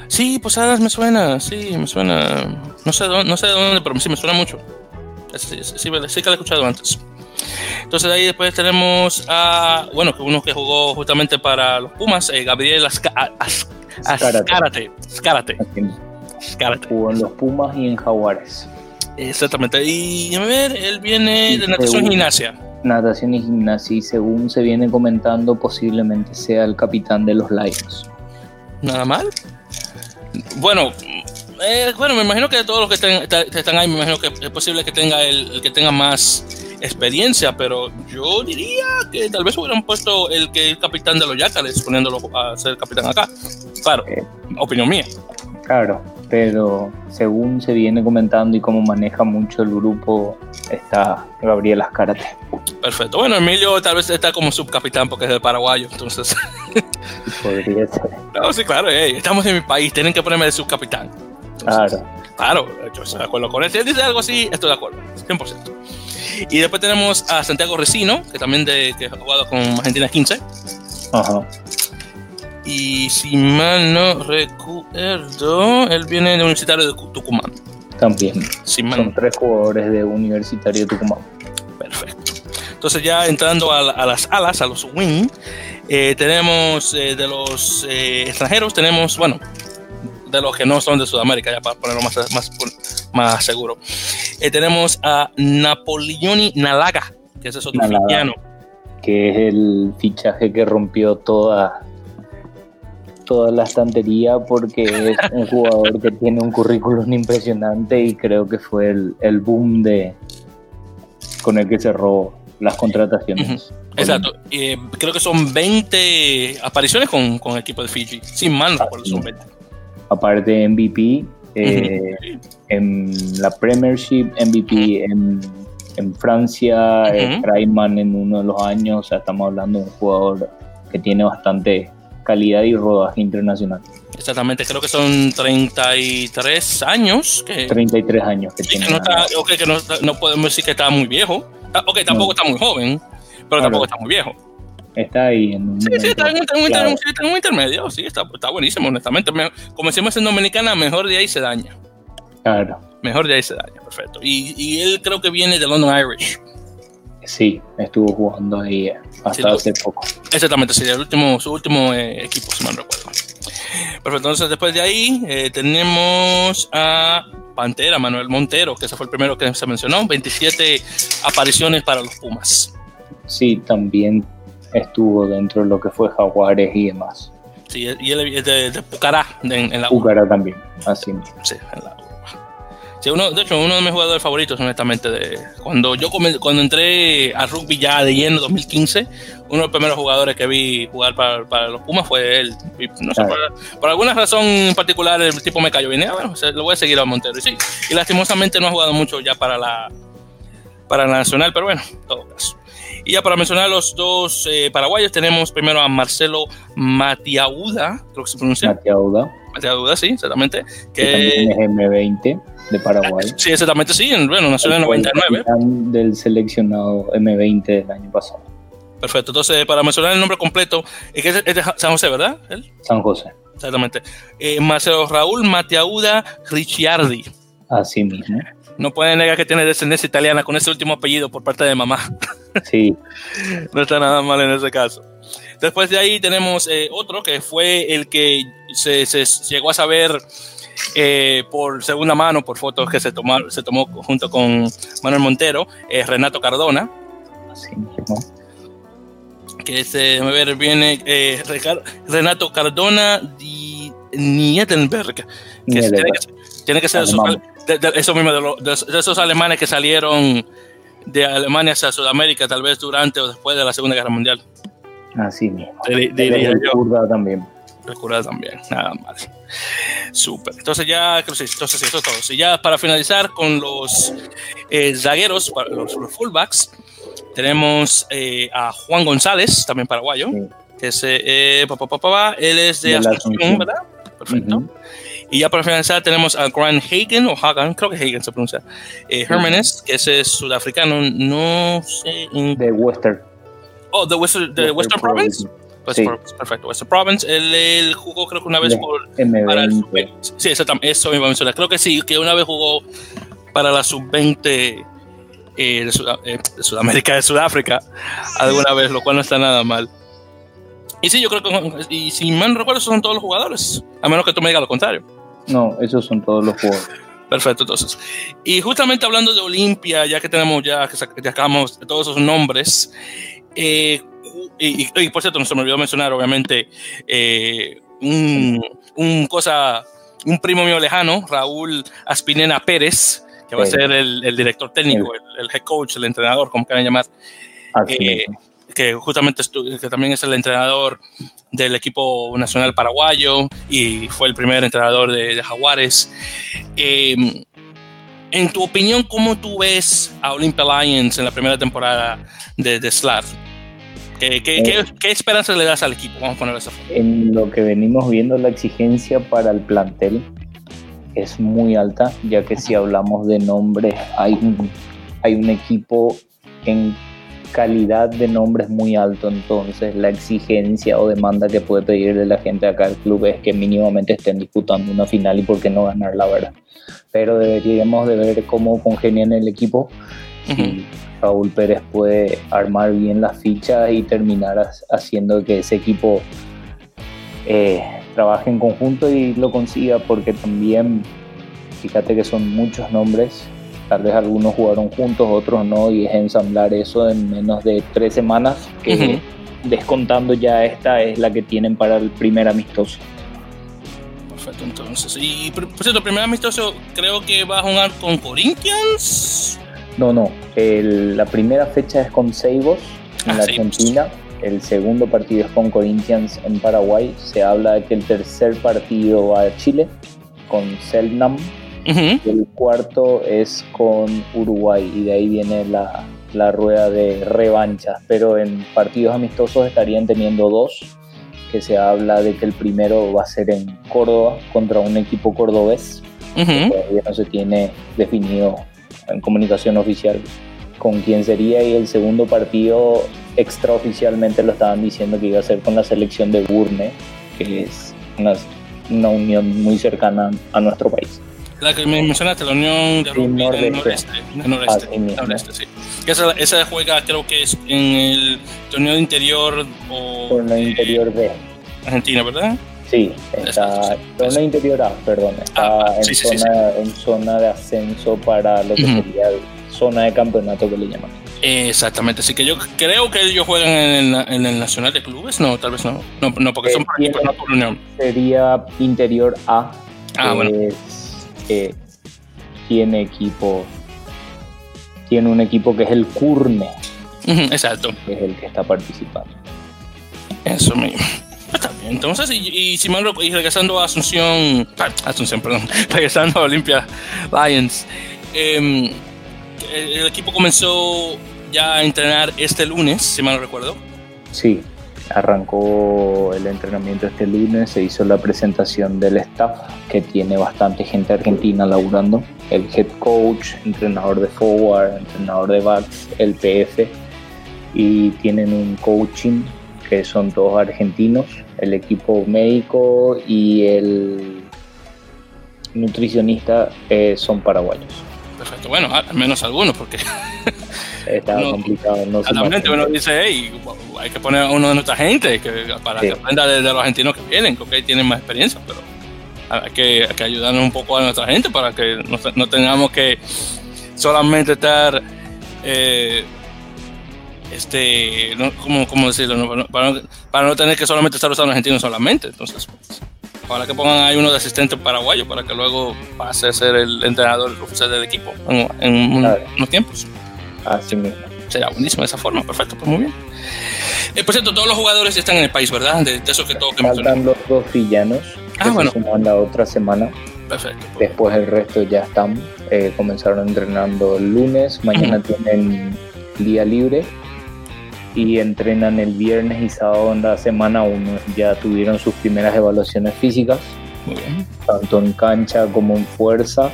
Sí, Posadas me suena, sí, me suena. No sé, no sé de dónde, pero sí me suena mucho. Sí, sí, sí, que lo he escuchado antes. Entonces ahí después tenemos a, bueno, uno que jugó justamente para los Pumas, eh, Gabriel. Ascárate. Jugó en los Pumas y en Jaguares. Exactamente. Y a ver, él viene de natación y gimnasia. Natación y gimnasia, y según se viene comentando, posiblemente sea el capitán de los Lions. Nada mal. Bueno, eh, bueno, me imagino que todos los que están, ahí, me imagino que es posible que tenga el, que tenga más experiencia, pero yo diría que tal vez hubieran puesto el que es capitán de los Yacales, poniéndolo a ser capitán acá. Claro, eh, opinión mía. Claro, pero según se viene comentando y cómo maneja mucho el grupo, está Gabriel Ascárate. Perfecto. Bueno, Emilio tal vez está como subcapitán porque es del paraguayo, entonces. Podría ser. No, sí, claro, estamos en mi país, tienen que ponerme de subcapitán. claro. Claro, yo estoy de acuerdo con él. Si él dice algo así, estoy de acuerdo, 100%. Y después tenemos a Santiago Recino, que también de, que ha jugado con Argentina 15. Ajá. Y si mal no recuerdo, él viene de Universitario de Tucumán. También. Son tres jugadores de Universitario de Tucumán. Perfecto. Entonces ya entrando a, las alas, a los wing, eh, tenemos eh, de los eh, extranjeros, tenemos, bueno, de los que no son de Sudamérica, ya para ponerlo más, más, más seguro. tenemos a Napoleoni Nalaga, que ese es otro Nalaga, Que es el fichaje que rompió toda, toda la estantería porque es un jugador que tiene un currículum impresionante y creo que fue el, el boom de con el que cerró las contrataciones. Exacto. Eh, creo que son 20 apariciones con, con el equipo de Fiji. Sin mal, recuerdo, son 20. Aparte MVP eh, en la Premiership, MVP en, en, Francia, uh en uno de los años. O sea, estamos hablando de un jugador que tiene bastante calidad y rodaje internacional. Exactamente, creo que son 33 años. Que, 33 años que tiene. Que no, que no, no, podemos decir que está muy viejo. Ah, ok, tampoco está muy joven, pero tampoco está muy viejo. Está ahí en un. Sí, sí, está en un, intermedio. Sí, está, está buenísimo, honestamente. como decimos en Dominicana, mejor de ahí se daña. Claro. Mejor de ahí se daña, perfecto. Y, y él creo que viene de London Irish. Sí, estuvo jugando ahí hasta hace poco. Exactamente, sí, el último, su último eh, equipo, si mal recuerdo. Perfecto, entonces después de ahí eh, tenemos a Pantera, Manuel Montero, que ese fue el primero que se mencionó, 27 apariciones para los Pumas. Sí, también estuvo dentro de lo que fue Jaguares y demás. Sí, y él es de, Pucará, en, la Pucará también, así mismo. Sí, en la Sí, uno, de hecho, uno de mis jugadores favoritos, honestamente, de cuando yo cuando entré a rugby ya de lleno 2015, uno de los primeros jugadores que vi jugar para, los Pumas fue él. no sé, por, alguna razón en particular el tipo me cayó bien. Ah, bueno, lo voy a seguir a Montero. Y sí, y lastimosamente no ha jugado mucho ya para la, para la Nacional, pero bueno, todo caso. Y ya para mencionar los dos eh, paraguayos, tenemos primero a Marcelo Matiauda, creo que se pronuncia. Matiauda. Matiauda, sí, exactamente. Que, que es M20 de Paraguay. Sí, exactamente, sí. Bueno, nació en el 99. Del seleccionado M20 del año pasado. Perfecto. Entonces, para mencionar el nombre completo, es que es de San José, ¿verdad? San José. Exactamente. Eh, Marcelo Raúl Mateauda Ricciardi. Así mismo. No pueden negar que tiene descendencia italiana con ese último apellido por parte de mamá. Sí. no está nada mal en ese caso. Después de ahí tenemos eh, otro que fue el que se, se llegó a saber eh, por segunda mano, por fotos que se, tomaron, se tomó junto con Manuel Montero, es Renato Cardona. Que se, a ver, viene eh, Renato Cardona de Nietenberg. Que tiene, que, ser de, eso mismo, de, esos alemanes que salieron de Alemania hacia Sudamérica, tal vez durante o después de la Segunda Guerra Mundial. Así mismo. Diría yo. también recuerda también, nada más. Súper. Entonces ya, entonces eso es todo. Y ya para finalizar con los eh, zagueros, los, los, fullbacks, tenemos eh, a Juan González, también paraguayo, que es, eh, él es de, Asunción, ¿verdad? Perfecto. Y ya para finalizar tenemos a Grant Hagen, o Hagan, creo que Hagen se pronuncia, eh, Hermanes, que ese es sudafricano, no sé. De Western. Oh, de Western, de Western, Province. West sí. perfecto. Western Province. Él, jugó, creo que una vez por. Para el sub -20. Sí, eso, eso me iba a mencionar. Creo que sí, que una vez jugó para la sub-20 eh, de, eh, de, Sudamérica, de Sudáfrica, alguna vez, lo cual no está nada mal. Y sí, yo creo que. Y si mal no recuerdo, esos son todos los jugadores. A menos que tú me digas lo contrario. No, esos son todos los jugadores. Perfecto, entonces. Y justamente hablando de Olimpia, ya que tenemos, ya que ya acabamos todos esos nombres, eh, y, por cierto, no se me olvidó mencionar, obviamente, eh, un, cosa, un primo mío lejano, Raúl Aspinena Pérez, que va a ser el, director técnico, el, head coach, el entrenador, como quieran llamar, eh, que justamente que también es el entrenador del equipo nacional paraguayo y fue el primer entrenador de, Jaguares. Em, en tu opinión, ¿cómo tú ves a Olympia Lions en la primera temporada de, de SLAR? ¿Qué, qué, qué, esperanzas le das al equipo? Vamos a ponerlo esa forma. En lo que venimos viendo, la exigencia para el plantel es muy alta, ya que si hablamos de nombres, hay un, hay un equipo en calidad de nombres muy alto, entonces la exigencia o demanda que puede pedirle la gente acá al club es que mínimamente estén disputando una final y por qué no ganar la verdad. Pero deberíamos de ver cómo congenian el equipo si Raúl Pérez puede armar bien las fichas y terminar haciendo que ese equipo eh, trabaje en conjunto y lo consiga, porque también, fíjate que son muchos nombres, tal vez algunos jugaron juntos, otros no, y es ensamblar eso en menos de tres semanas, que descontando ya esta es la que tienen para el primer amistoso. Perfecto, entonces. Y por cierto, el primer amistoso creo que va a jugar con Corinthians. No, no. la primera fecha es con Seibos en la Argentina. El segundo partido es con Corinthians en Paraguay. Se habla de que el tercer partido va a Chile con Selnam. El cuarto es con Uruguay y de ahí viene la, la rueda de revanchas. Pero en partidos amistosos estarían teniendo dos, que se habla de que el primero va a ser en Córdoba contra un equipo cordobés. todavía no se tiene definido en comunicación oficial con quién sería y el segundo partido extraoficialmente lo estaban diciendo que iba a ser con la selección de Burne, que es una, una unión muy cercana a nuestro país. La que me mencionaste, la Unión de Rugby del Noreste. noreste, sí. Esa, esa, juega, creo que es en el torneo interior o. Torneo interior B. Argentina, ¿verdad? Sí, está. Torneo interior A, perdón. Está ah, en, zona, en zona de ascenso para lo que sería zona de campeonato que le llaman. Exactamente, así que yo creo que ellos juegan en el, en el Nacional de Clubes, no, tal vez no, no, no porque son eh, por, no por unión. Sería interior A. Ah, bueno tiene equipo, tiene un equipo que es el Curne. exacto. Que es el que está participando. Eso mismo. Entonces, y, si me y regresando a Asunción, ah, Asunción, perdón, regresando a Olympia Lions, em, el, equipo comenzó ya a entrenar este lunes, si mal no recuerdo. Sí, Arrancó el entrenamiento este lunes, se hizo la presentación del staff, que tiene bastante gente argentina laburando, el head coach, entrenador de forward, entrenador de backs, el PF, y tienen un coaching que son todos argentinos, el equipo médico y el nutricionista eh, son paraguayos. Perfecto, bueno, al menos algunos, porque está complicado. No realmente uno dice, hey, hay que poner a uno de nuestra gente que, para que aprenda de, los argentinos que vienen, que tienen más experiencia, pero hay que, hay que ayudarnos un poco a nuestra gente para que no, no tengamos que solamente estar, eh, este, no, ¿cómo, cómo decirlo? para, no, para, no, tener que solamente estar usando argentinos solamente. Entonces, pues, para que pongan ahí uno de asistente paraguayo para que luego pase a ser el entrenador oficial del equipo en, unos tiempos. Así mismo. Será buenísimo de esa forma, perfecto, pues muy bien. Eh, por cierto, todos los jugadores están en el país, ¿verdad? De, de esos que todos que Faltan los dos villanos. Ah, bueno. la otra semana. Perfecto. Pues. Después el resto ya están. Eh, comenzaron entrenando el lunes. Mañana tienen día libre. Y entrenan el viernes y sábado en la semana uno. Ya tuvieron sus primeras evaluaciones físicas. Muy bien. Tanto en cancha como en fuerza.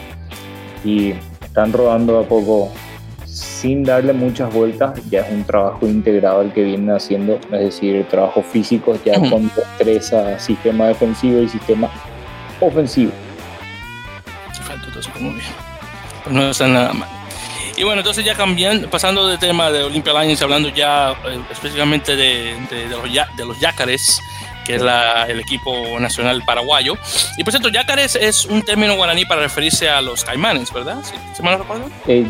Y están rodando a poco sin darle muchas vueltas, ya es un trabajo integrado el que vienen haciendo, es decir, trabajo físico ya con destreza, sistema defensivo y sistema ofensivo. Perfecto, entonces muy bien. Pues no está nada mal. Y bueno, entonces ya cambiando, pasando de tema de Olympia Lions, hablando ya eh, específicamente de, de, los, de los Yácares, que es la, el equipo nacional paraguayo. Y por cierto, Yácares es un término guaraní para referirse a los caimanes, ¿verdad? ¿Sí? me lo recuerdo? Eh,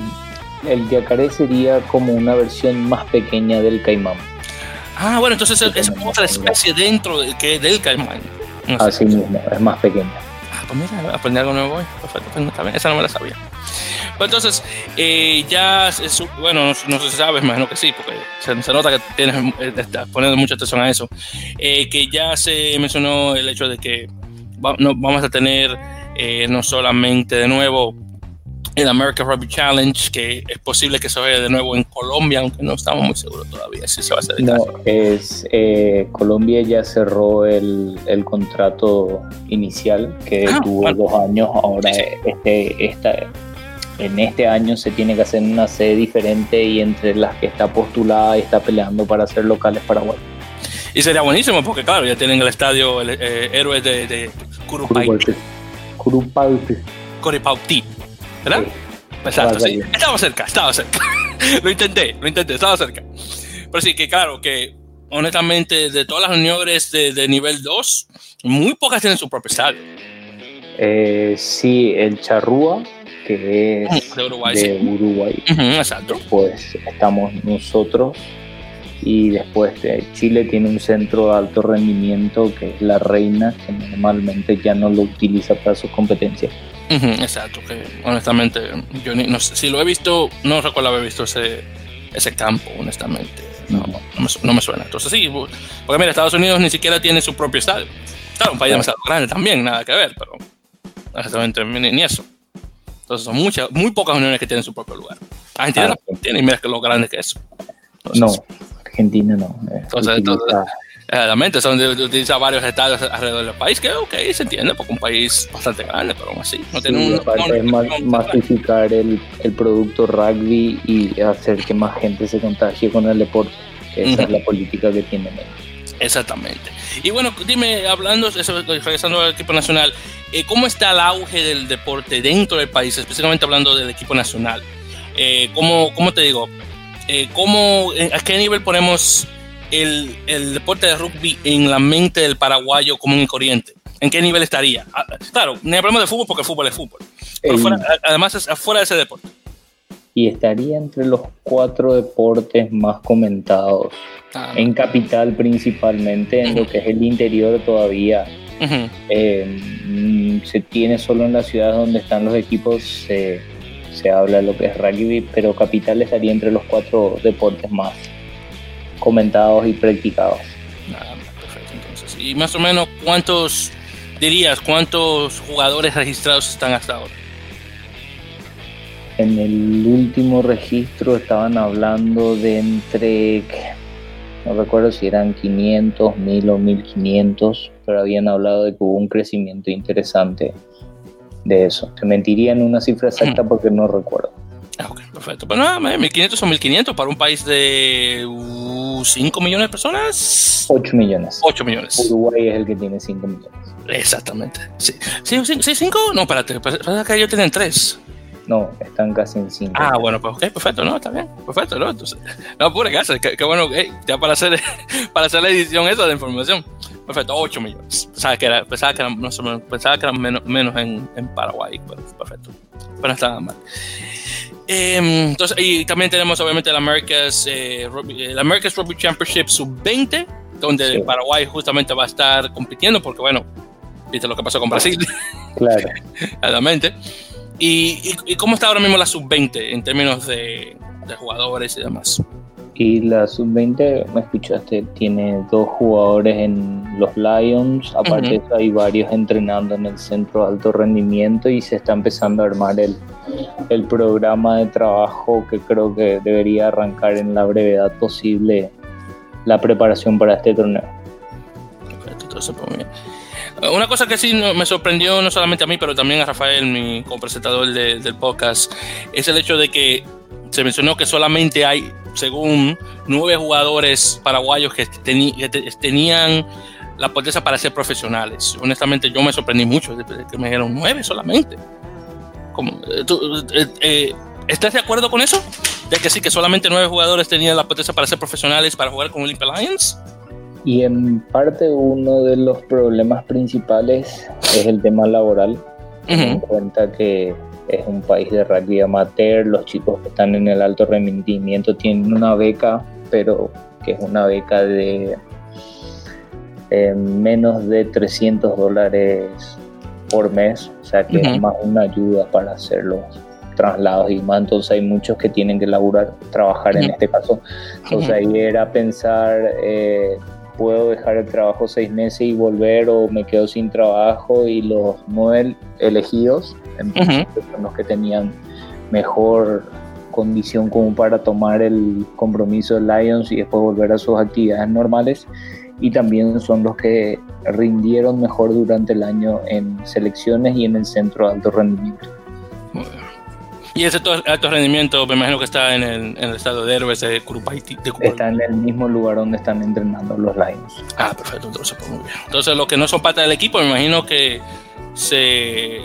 el yacaré sería como una versión más pequeña del caimán. Ah, bueno, entonces es, otra especie dentro de, que del caimán. Así mismo, es más pequeña. Ah, pues mira, aprendí algo nuevo hoy. Perfecto, pues esa no me la sabía. Pues entonces, eh, ya, bueno, no, se sabe, imagino que sí, porque se, nota que tienes eh, poniendo mucha atención a eso. Eh, que ya se mencionó el hecho de que no, vamos a tener no solamente de nuevo el American Rugby Challenge, que es posible que se vaya de nuevo en Colombia, aunque no estamos muy seguros todavía si se va a hacer. No, es, eh, Colombia ya cerró el, el, contrato inicial que ah, tuvo dos años, ahora Este, esta, en este año se tiene que hacer una sede diferente y entre las que está postulada y está peleando para ser locales Paraguay. Y sería buenísimo porque claro, ya tienen el estadio el, eh, Héroes de, de Curupauti. Curupauti. Curupauti ¿verdad? Exacto, sí. Estaba cerca, estaba cerca. lo intenté, lo intenté, estaba cerca. Pero sí, que claro, que honestamente, de todas las uniones de, nivel 2, muy pocas tienen su propio estadio. Eh, sí, el Charrúa, que es de Uruguay. De Uruguay. exacto. Pues estamos nosotros y después Chile tiene un centro de alto rendimiento que es la Reina, que normalmente ya no lo utiliza para sus competencias. exacto, que honestamente yo no sé, si lo he visto, no recuerdo haber visto ese, ese campo, honestamente. No, no, me, suena. Entonces sí, porque mira, Estados Unidos ni siquiera tiene su propio estadio. Claro, un país demasiado grande también, nada que ver, pero honestamente ni, eso. Entonces son muchas, muy pocas uniones que tienen su propio lugar. Argentina ah, tiene, y mira que lo grande que es. no, Argentina no. Entonces, entonces Realmente son utiliza varios estadios alrededor del país, que ok, se entiende, porque un país bastante grande, pero aún así no tiene un, es masificar el, el, producto rugby y hacer que más gente se contagie con el deporte. Esa es la política que tienen Exactamente. Y bueno, dime, hablando, regresando al equipo nacional, eh, ¿cómo está el auge del deporte dentro del país, especialmente hablando del equipo nacional? Eh, ¿cómo, ¿Cómo te digo? Eh, ¿cómo, ¿A qué nivel ponemos el, el, deporte de rugby en la mente del paraguayo común y corriente? ¿En qué nivel estaría? Ah, claro, ni hablamos de fútbol porque el fútbol es fútbol. Pero además es afuera de ese deporte. Y estaría entre los cuatro deportes más comentados. Ah, en capital principalmente, en lo que es el interior todavía. Eh, mm, se tiene solo en las ciudades donde están los equipos, se, se habla de lo que es rugby, pero capital estaría entre los cuatro deportes más comentados y practicados. perfecto, entonces. ¿Y más o menos cuántos dirías, cuántos jugadores registrados están hasta ahora? En el último registro estaban hablando de entre, no recuerdo si eran 500, 1000 o 1500, pero habían hablado de que hubo un crecimiento interesante de eso. Te mentiría en una cifra exacta porque no recuerdo. Ah, ok, perfecto. Pues nada, 1500 o 1500 para un país de 5 millones de personas. 8 millones. 8 millones. Uruguay es el que tiene 5 millones. Exactamente. ¿Sí, ¿Sí, sí 5? No, espérate, parece que ellos tienen 3. No, están casi en 5. Ah, bueno, pues ok, perfecto, no, está bien, perfecto, ¿no? Entonces, no, pura casa, qué, bueno, ya para hacer, para hacer la edición esa de información. Perfecto, 8 millones. Pensaba que, era, pensaba que eran, no, pensaba que eran menos, menos en, en Paraguay, pero perfecto. Pero no estaba mal. Eh, entonces, y también tenemos obviamente la America's, eh, Rugby, America's Rugby Championship Sub-20, donde Paraguay justamente va a estar compitiendo, porque bueno, viste lo que pasó con Brasil. Claro. Claramente. ¿Y, y, cómo está ahora mismo la Sub-20 en términos de, de jugadores y demás? Y la sub-20, me escuchaste, tiene dos jugadores en los Lions, aparte de eso hay varios entrenando en el centro de alto rendimiento y se está empezando a armar el, el programa de trabajo que creo que debería arrancar en la brevedad posible la preparación para este torneo. Una cosa que sí me sorprendió no solamente a mí, pero también a Rafael, mi copresentador del podcast, es el hecho de que se mencionó que solamente hay, según nueve jugadores paraguayos que, tenían la potencia para ser profesionales. Honestamente, yo me sorprendí mucho de que me dijeron nueve solamente. Eh, eh, eh, ¿Estás de acuerdo con eso? De que sí, que solamente nueve jugadores tenían la potencia para ser profesionales para jugar con Olympia Lions. Y en parte uno de los problemas principales es el tema laboral. en cuenta que es un país de rugby amateur, los chicos que están en el alto rendimiento tienen una beca, pero que es una beca de eh, menos de 300 dólares por mes, o sea que es más una ayuda para hacer los traslados y más, entonces hay muchos que tienen que laburar, trabajar en este caso, entonces ahí era pensar... Eh, puedo dejar el trabajo seis meses y volver o me quedo sin trabajo y los nueve elegidos entonces son los que tenían mejor condición como para tomar el compromiso de Lions y después volver a sus actividades normales y también son los que rindieron mejor durante el año en selecciones y en el centro de alto rendimiento. Y ese alto rendimiento, me imagino que está en el, estado de héroes de Curupaiti. está en el mismo lugar donde están entrenando los Lions. Ah, perfecto, entonces pues muy bien. Entonces los que no son parte del equipo, me imagino que se,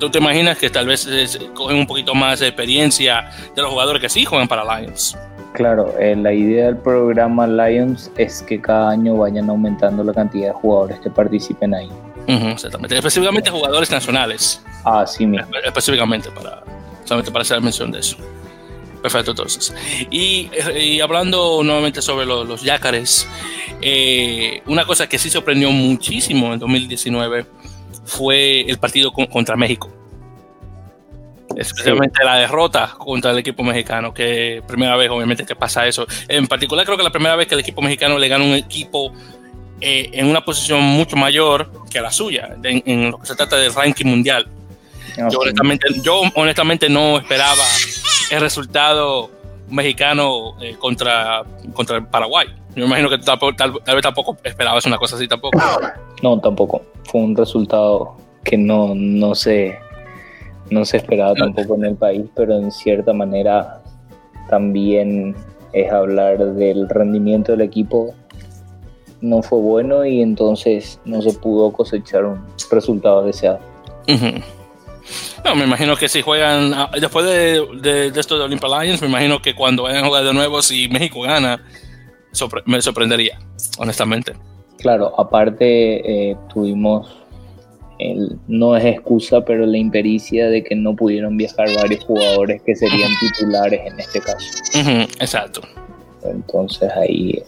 tú te imaginas que tal vez cogen un poquito más de experiencia de los jugadores que sí juegan para Lions. Claro, eh, la idea del programa Lions es que cada año vayan aumentando la cantidad de jugadores que participen ahí. exactamente, específicamente jugadores nacionales. Ah, sí, mira. Específicamente para, solamente para hacer mención de eso. Perfecto, entonces. Y, hablando nuevamente sobre los, los yacares, eh, una cosa que sí sorprendió muchísimo en 2019 fue el partido contra México. Especialmente la derrota contra el equipo mexicano, que primera vez obviamente que pasa eso. En particular creo que la primera vez que el equipo mexicano le gana un equipo eh, en una posición mucho mayor que la suya, en, lo que se trata del ranking mundial. Yo, honestamente, yo honestamente no esperaba el resultado mexicano eh, contra, contra Paraguay. Yo imagino que tal, vez tampoco esperabas una cosa así tampoco. No, tampoco. Fue un resultado que no, no, se, no se esperaba tampoco en el país, pero en cierta manera también es hablar del rendimiento del equipo. No fue bueno y entonces no se pudo cosechar un resultado deseado. No, me imagino que si juegan, ah, después de, esto de Olympia Lions, me imagino que cuando vayan a jugar de nuevo, si México gana, me sorprendería, honestamente. Claro, aparte eh, tuvimos, el, no es excusa, pero la impericia de que no pudieron viajar varios jugadores que serían titulares en este caso. exacto. Entonces ahí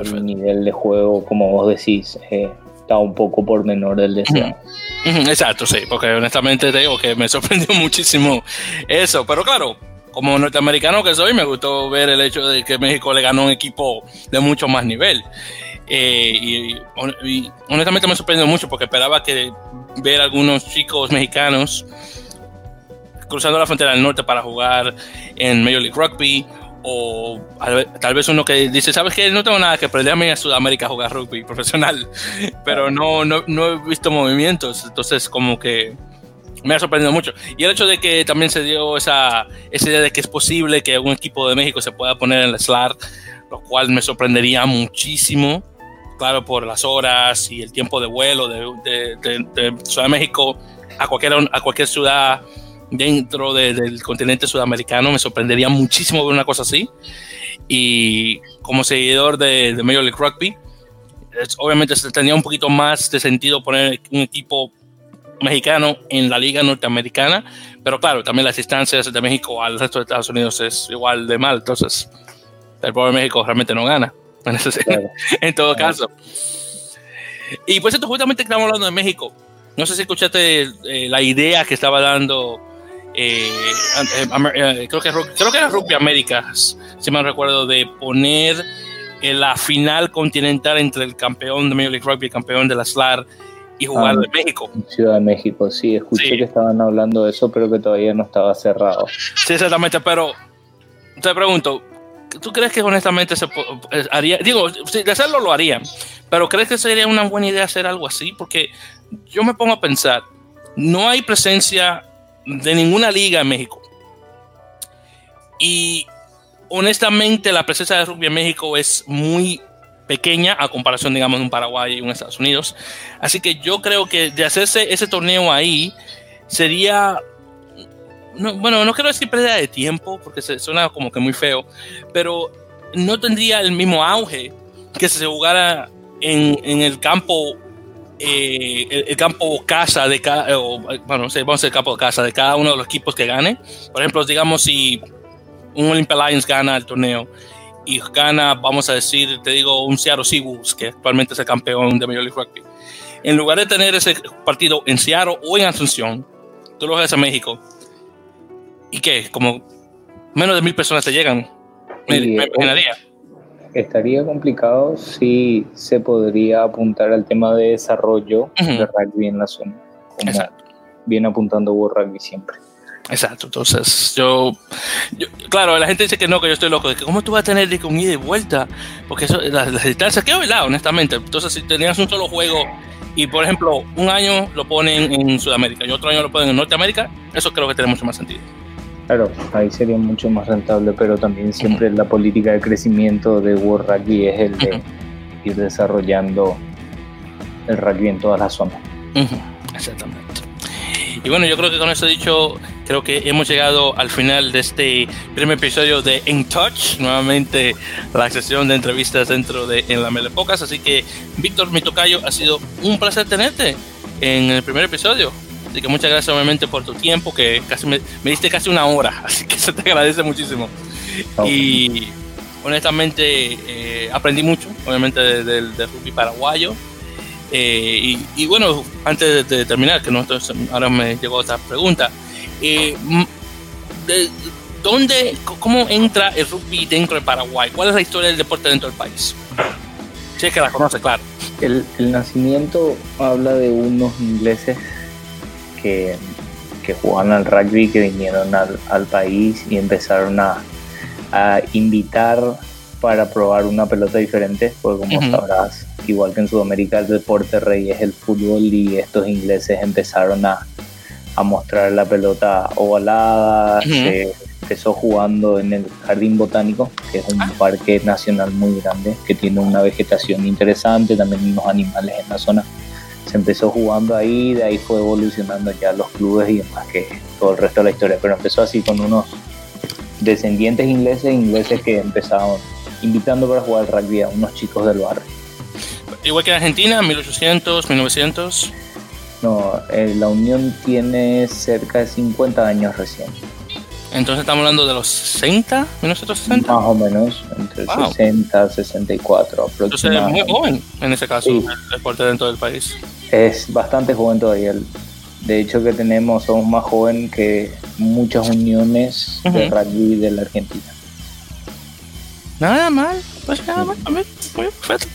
el nivel de juego, como vos decís, eh, está un poco por menor del deseo. Exacto, sí, porque honestamente te digo que me sorprendió muchísimo eso, pero claro, como norteamericano que soy, me gustó ver el hecho de que México le ganó un equipo de mucho más nivel. Eh, y, honestamente me sorprendió mucho porque esperaba que ver algunos chicos mexicanos cruzando la frontera del norte para jugar en Major League Rugby o tal vez uno que dice, ¿sabes qué? No tengo nada que perderme a Sudamérica a jugar rugby profesional, pero no, no, no he visto movimientos, entonces como que me ha sorprendido mucho. Y el hecho de que también se dio esa, esa idea de que es posible que un equipo de México se pueda poner en el SLAR, lo cual me sorprendería muchísimo, claro, por las horas y el tiempo de vuelo de, de, Ciudad de México a cualquier, a cualquier ciudad dentro del continente sudamericano. Me sorprendería muchísimo ver una cosa así. Y como seguidor de, de Major League Rugby, obviamente se tenía un poquito más de sentido poner un equipo mexicano en la liga norteamericana, pero claro, también las distancias de México al resto de Estados Unidos es igual de mal, entonces el pobre México realmente no gana en, todo caso. Y pues esto justamente estamos hablando de México. No sé si escuchaste eh, la idea que estaba dando eh, eh, creo, que, creo que era Rugby Américas, si me recuerdo, de poner en la final continental entre el campeón de Major League Rugby y el campeón de la SLAR y jugar ah, de México. Ciudad de México, sí, escuché que estaban hablando de eso, pero que todavía no estaba cerrado. Sí, exactamente, pero te pregunto, ¿tú crees que honestamente se haría? Digo, de hacerlo lo harían, pero ¿crees que sería una buena idea hacer algo así? Porque yo me pongo a pensar, no hay presencia de ninguna liga en México. Y honestamente la presencia de rugby en México es muy pequeña a comparación, digamos, de un Paraguay y un Estados Unidos. Así que yo creo que de hacerse ese torneo ahí sería, bueno, no quiero decir pérdida de tiempo, porque se, suena como que muy feo, pero no tendría el mismo auge que si se jugara en, en el campo eh, el, campo casa de cada, eh, bueno, vamos a el campo casa de cada uno de los equipos que gane. Por ejemplo, digamos si un Olympia Lions gana el torneo y gana, vamos a decir, te digo, un Seattle Seahawks, que actualmente es el campeón de Major League Rugby. En lugar de tener ese partido en Seattle o en Asunción, tú lo ves a México. ¿Y qué? Como menos de mil personas te llegan. Me, imaginaría estaría complicado si se podría apuntar al tema de desarrollo de rugby en la zona. Como viene apuntando World Rugby siempre. Exacto, entonces yo, claro, la gente dice que no, que yo estoy loco, de que cómo tú vas a tener de un ida y vuelta, porque eso, las, las distancias, qué verdad, honestamente, entonces si tenías un solo juego y por ejemplo un año lo ponen en Sudamérica y otro año lo ponen en Norteamérica, eso creo que tiene mucho más sentido. Claro, ahí sería mucho más rentable, pero también siempre la política de crecimiento de World Rugby es el de ir desarrollando el rugby en todas las zonas. Exactamente. Y bueno, yo creo que con eso dicho, creo que hemos llegado al final de este primer episodio de In Touch, nuevamente la sesión de entrevistas dentro de En la Melepocas. Así que, Víctor Mitocayo, ha sido un placer tenerte en el primer episodio. Así que muchas gracias obviamente por tu tiempo, que casi me, diste casi una hora, así que se te agradece muchísimo. Y honestamente eh, aprendí mucho, obviamente, del de, rugby paraguayo. Eh, y, bueno, antes de, terminar, que nosotros, ahora me llegó otra pregunta. Eh, de, ¿Dónde, cómo entra el rugby dentro de Paraguay? ¿Cuál es la historia del deporte dentro del país? Si es que la conoce, claro. El, el nacimiento habla de unos ingleses que, que jugaban al rugby, que vinieron al, al país y empezaron a, a, invitar para probar una pelota diferente, porque como sabrás, igual que en Sudamérica el deporte rey es el fútbol y estos ingleses empezaron a, a mostrar la pelota ovalada, se empezó jugando en el Jardín Botánico, que es un ah. parque nacional muy grande, que tiene una vegetación interesante, también unos animales en la zona se empezó jugando ahí, de ahí fue evolucionando ya los clubes y demás que todo el resto de la historia, pero empezó así con unos descendientes ingleses, ingleses que empezaron invitando para jugar rugby a unos chicos del barrio. Igual que en Argentina, 1800, 1900. No, eh, la Unión tiene cerca de 50 años recién. Entonces estamos hablando de los 60, 1960. Más o menos, entre 60 64 aproximadamente. Entonces es muy joven en ese caso el deporte dentro del país. Es bastante joven todavía. De hecho que tenemos, somos más joven que muchas uniones de rugby de la Argentina. Nada mal, pues mal, perfecto.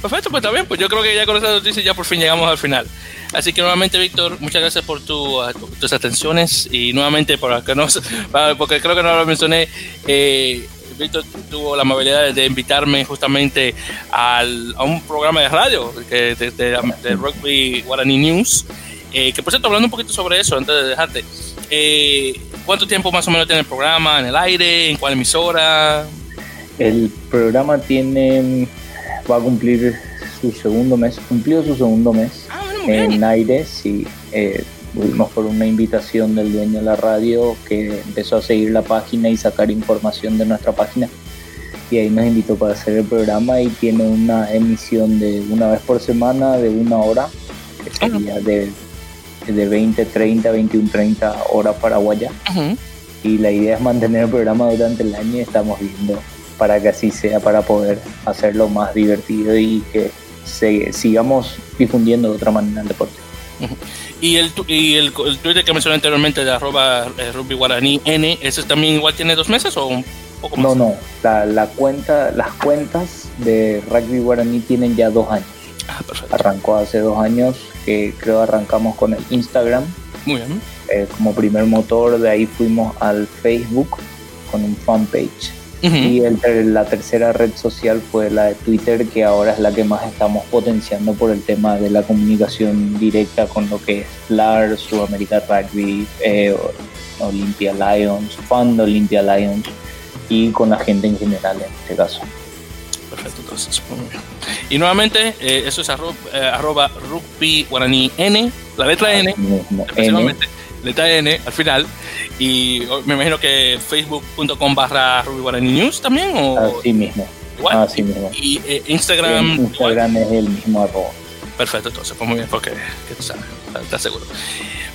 perfecto, pues también, pues yo creo que ya con esa noticia ya por fin llegamos al final. Así que nuevamente, Víctor, muchas gracias por tu, tus atenciones y nuevamente por que no, porque creo que no lo mencioné, eh, Víctor tuvo la amabilidad de invitarme justamente al, a un programa de radio que, de, Rugby Guarani News. Eh, que por cierto, hablando un poquito sobre eso, antes de dejarte, eh, ¿cuánto tiempo más o menos tiene el programa en el aire? ¿En cuál emisora? El programa tiene, va a cumplir su segundo mes, cumplió su segundo mes ah, en aire, sí. Eh, por una invitación del dueño de la radio que empezó a seguir la página y sacar información de nuestra página. Y ahí nos invitó para hacer el programa y tiene una emisión de una vez por semana de una hora, que sería de, de 20, 30, 21, 30 horas paraguaya. Y la idea es mantener el programa durante el año y estamos viendo para que así sea, para poder hacerlo más divertido y que sigamos difundiendo de otra manera el deporte. Y el, y el, Twitter que mencioné anteriormente de arroba eh, rugby guaraní N, ¿ese también igual tiene dos meses o un poco más? No, no, la, la cuenta, las cuentas de rugby guaraní tienen ya dos años. Ah, perfecto. Arrancó hace dos años, que creo arrancamos con el Instagram. Muy bien. Eh, como primer motor, de ahí fuimos al Facebook con un fanpage y la tercera red social fue la de Twitter, que ahora es la que más estamos potenciando por el tema de la comunicación directa con lo que es LAR, Sudamérica Rugby, eh, Olympia Lions, Fund Olympia Lions y con la gente en general en este caso. Perfecto, entonces, muy bien. Y nuevamente, eh, eso es arroba, eh, arroba, rugby guaraní N, la letra N, N. letra N al final. Y me imagino que facebook.com barra Ruby Guarani News también. ¿o? Así mismo. Igual. Así mismo. Y eh, Instagram. Instagram es el mismo arroba. Perfecto, entonces, pues muy bien, porque que tú sabes, estás seguro.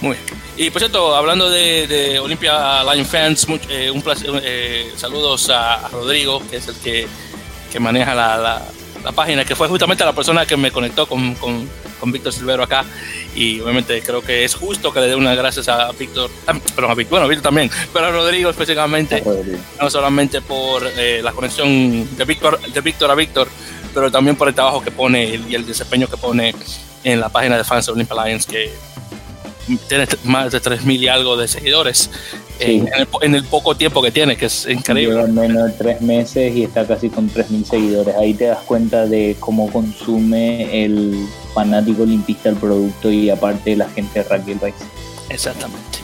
Muy bien. Y por cierto, hablando de, de Olympia Line Fans, eh, un placer, eh, saludos a, Rodrigo, que es el que, que maneja la, la, la, página, que fue justamente la persona que me conectó con, con, con Víctor Silvero acá y obviamente creo que es justo que le dé unas gracias a Víctor, ah, perdón, a Víctor, bueno, a Víctor también, pero a Rodrigo específicamente, no solamente por eh, la conexión de Víctor, de Víctor a Víctor, pero también por el trabajo que pone y el desempeño que pone en la página de Fans of Olympia Lions, que tiene más de 3.000 y algo de seguidores en, el, poco tiempo que tiene, que es increíble. Lleva menos de tres meses y está casi con 3.000 seguidores. Ahí te das cuenta de cómo consume el fanático olimpista el producto y aparte la gente de rugby país. Exactamente.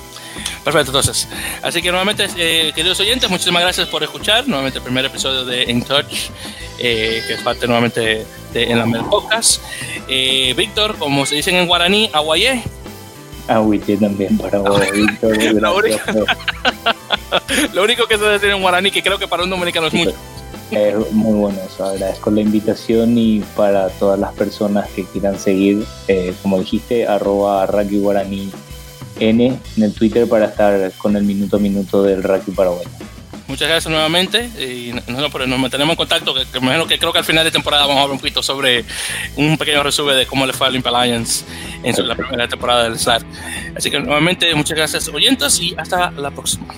Perfecto, entonces. Así que nuevamente, eh, queridos oyentes, muchísimas gracias por escuchar. Nuevamente el primer episodio de In Touch, eh, que es parte nuevamente de En la Mel Podcast. Eh, Víctor, como se dicen en guaraní, aguayé. Aguayé también para vos, Víctor. Lo único, lo único que se decir en guaraní, que creo que para un dominicano es mucho. Es muy bueno eso, agradezco la invitación y para todas las personas que quieran seguir, eh, como dijiste, arroba Raki Guaraní N en el Twitter para estar con el minuto a minuto del Raki Paraguay. Muchas gracias nuevamente y nos, nos mantenemos en contacto, que, que, imagino que creo que al final de temporada vamos a hablar un poquito sobre un pequeño resumen de cómo le fue a Olympia Alliance en su, la primera temporada del SLAR. Así que nuevamente muchas gracias oyentes y hasta la próxima.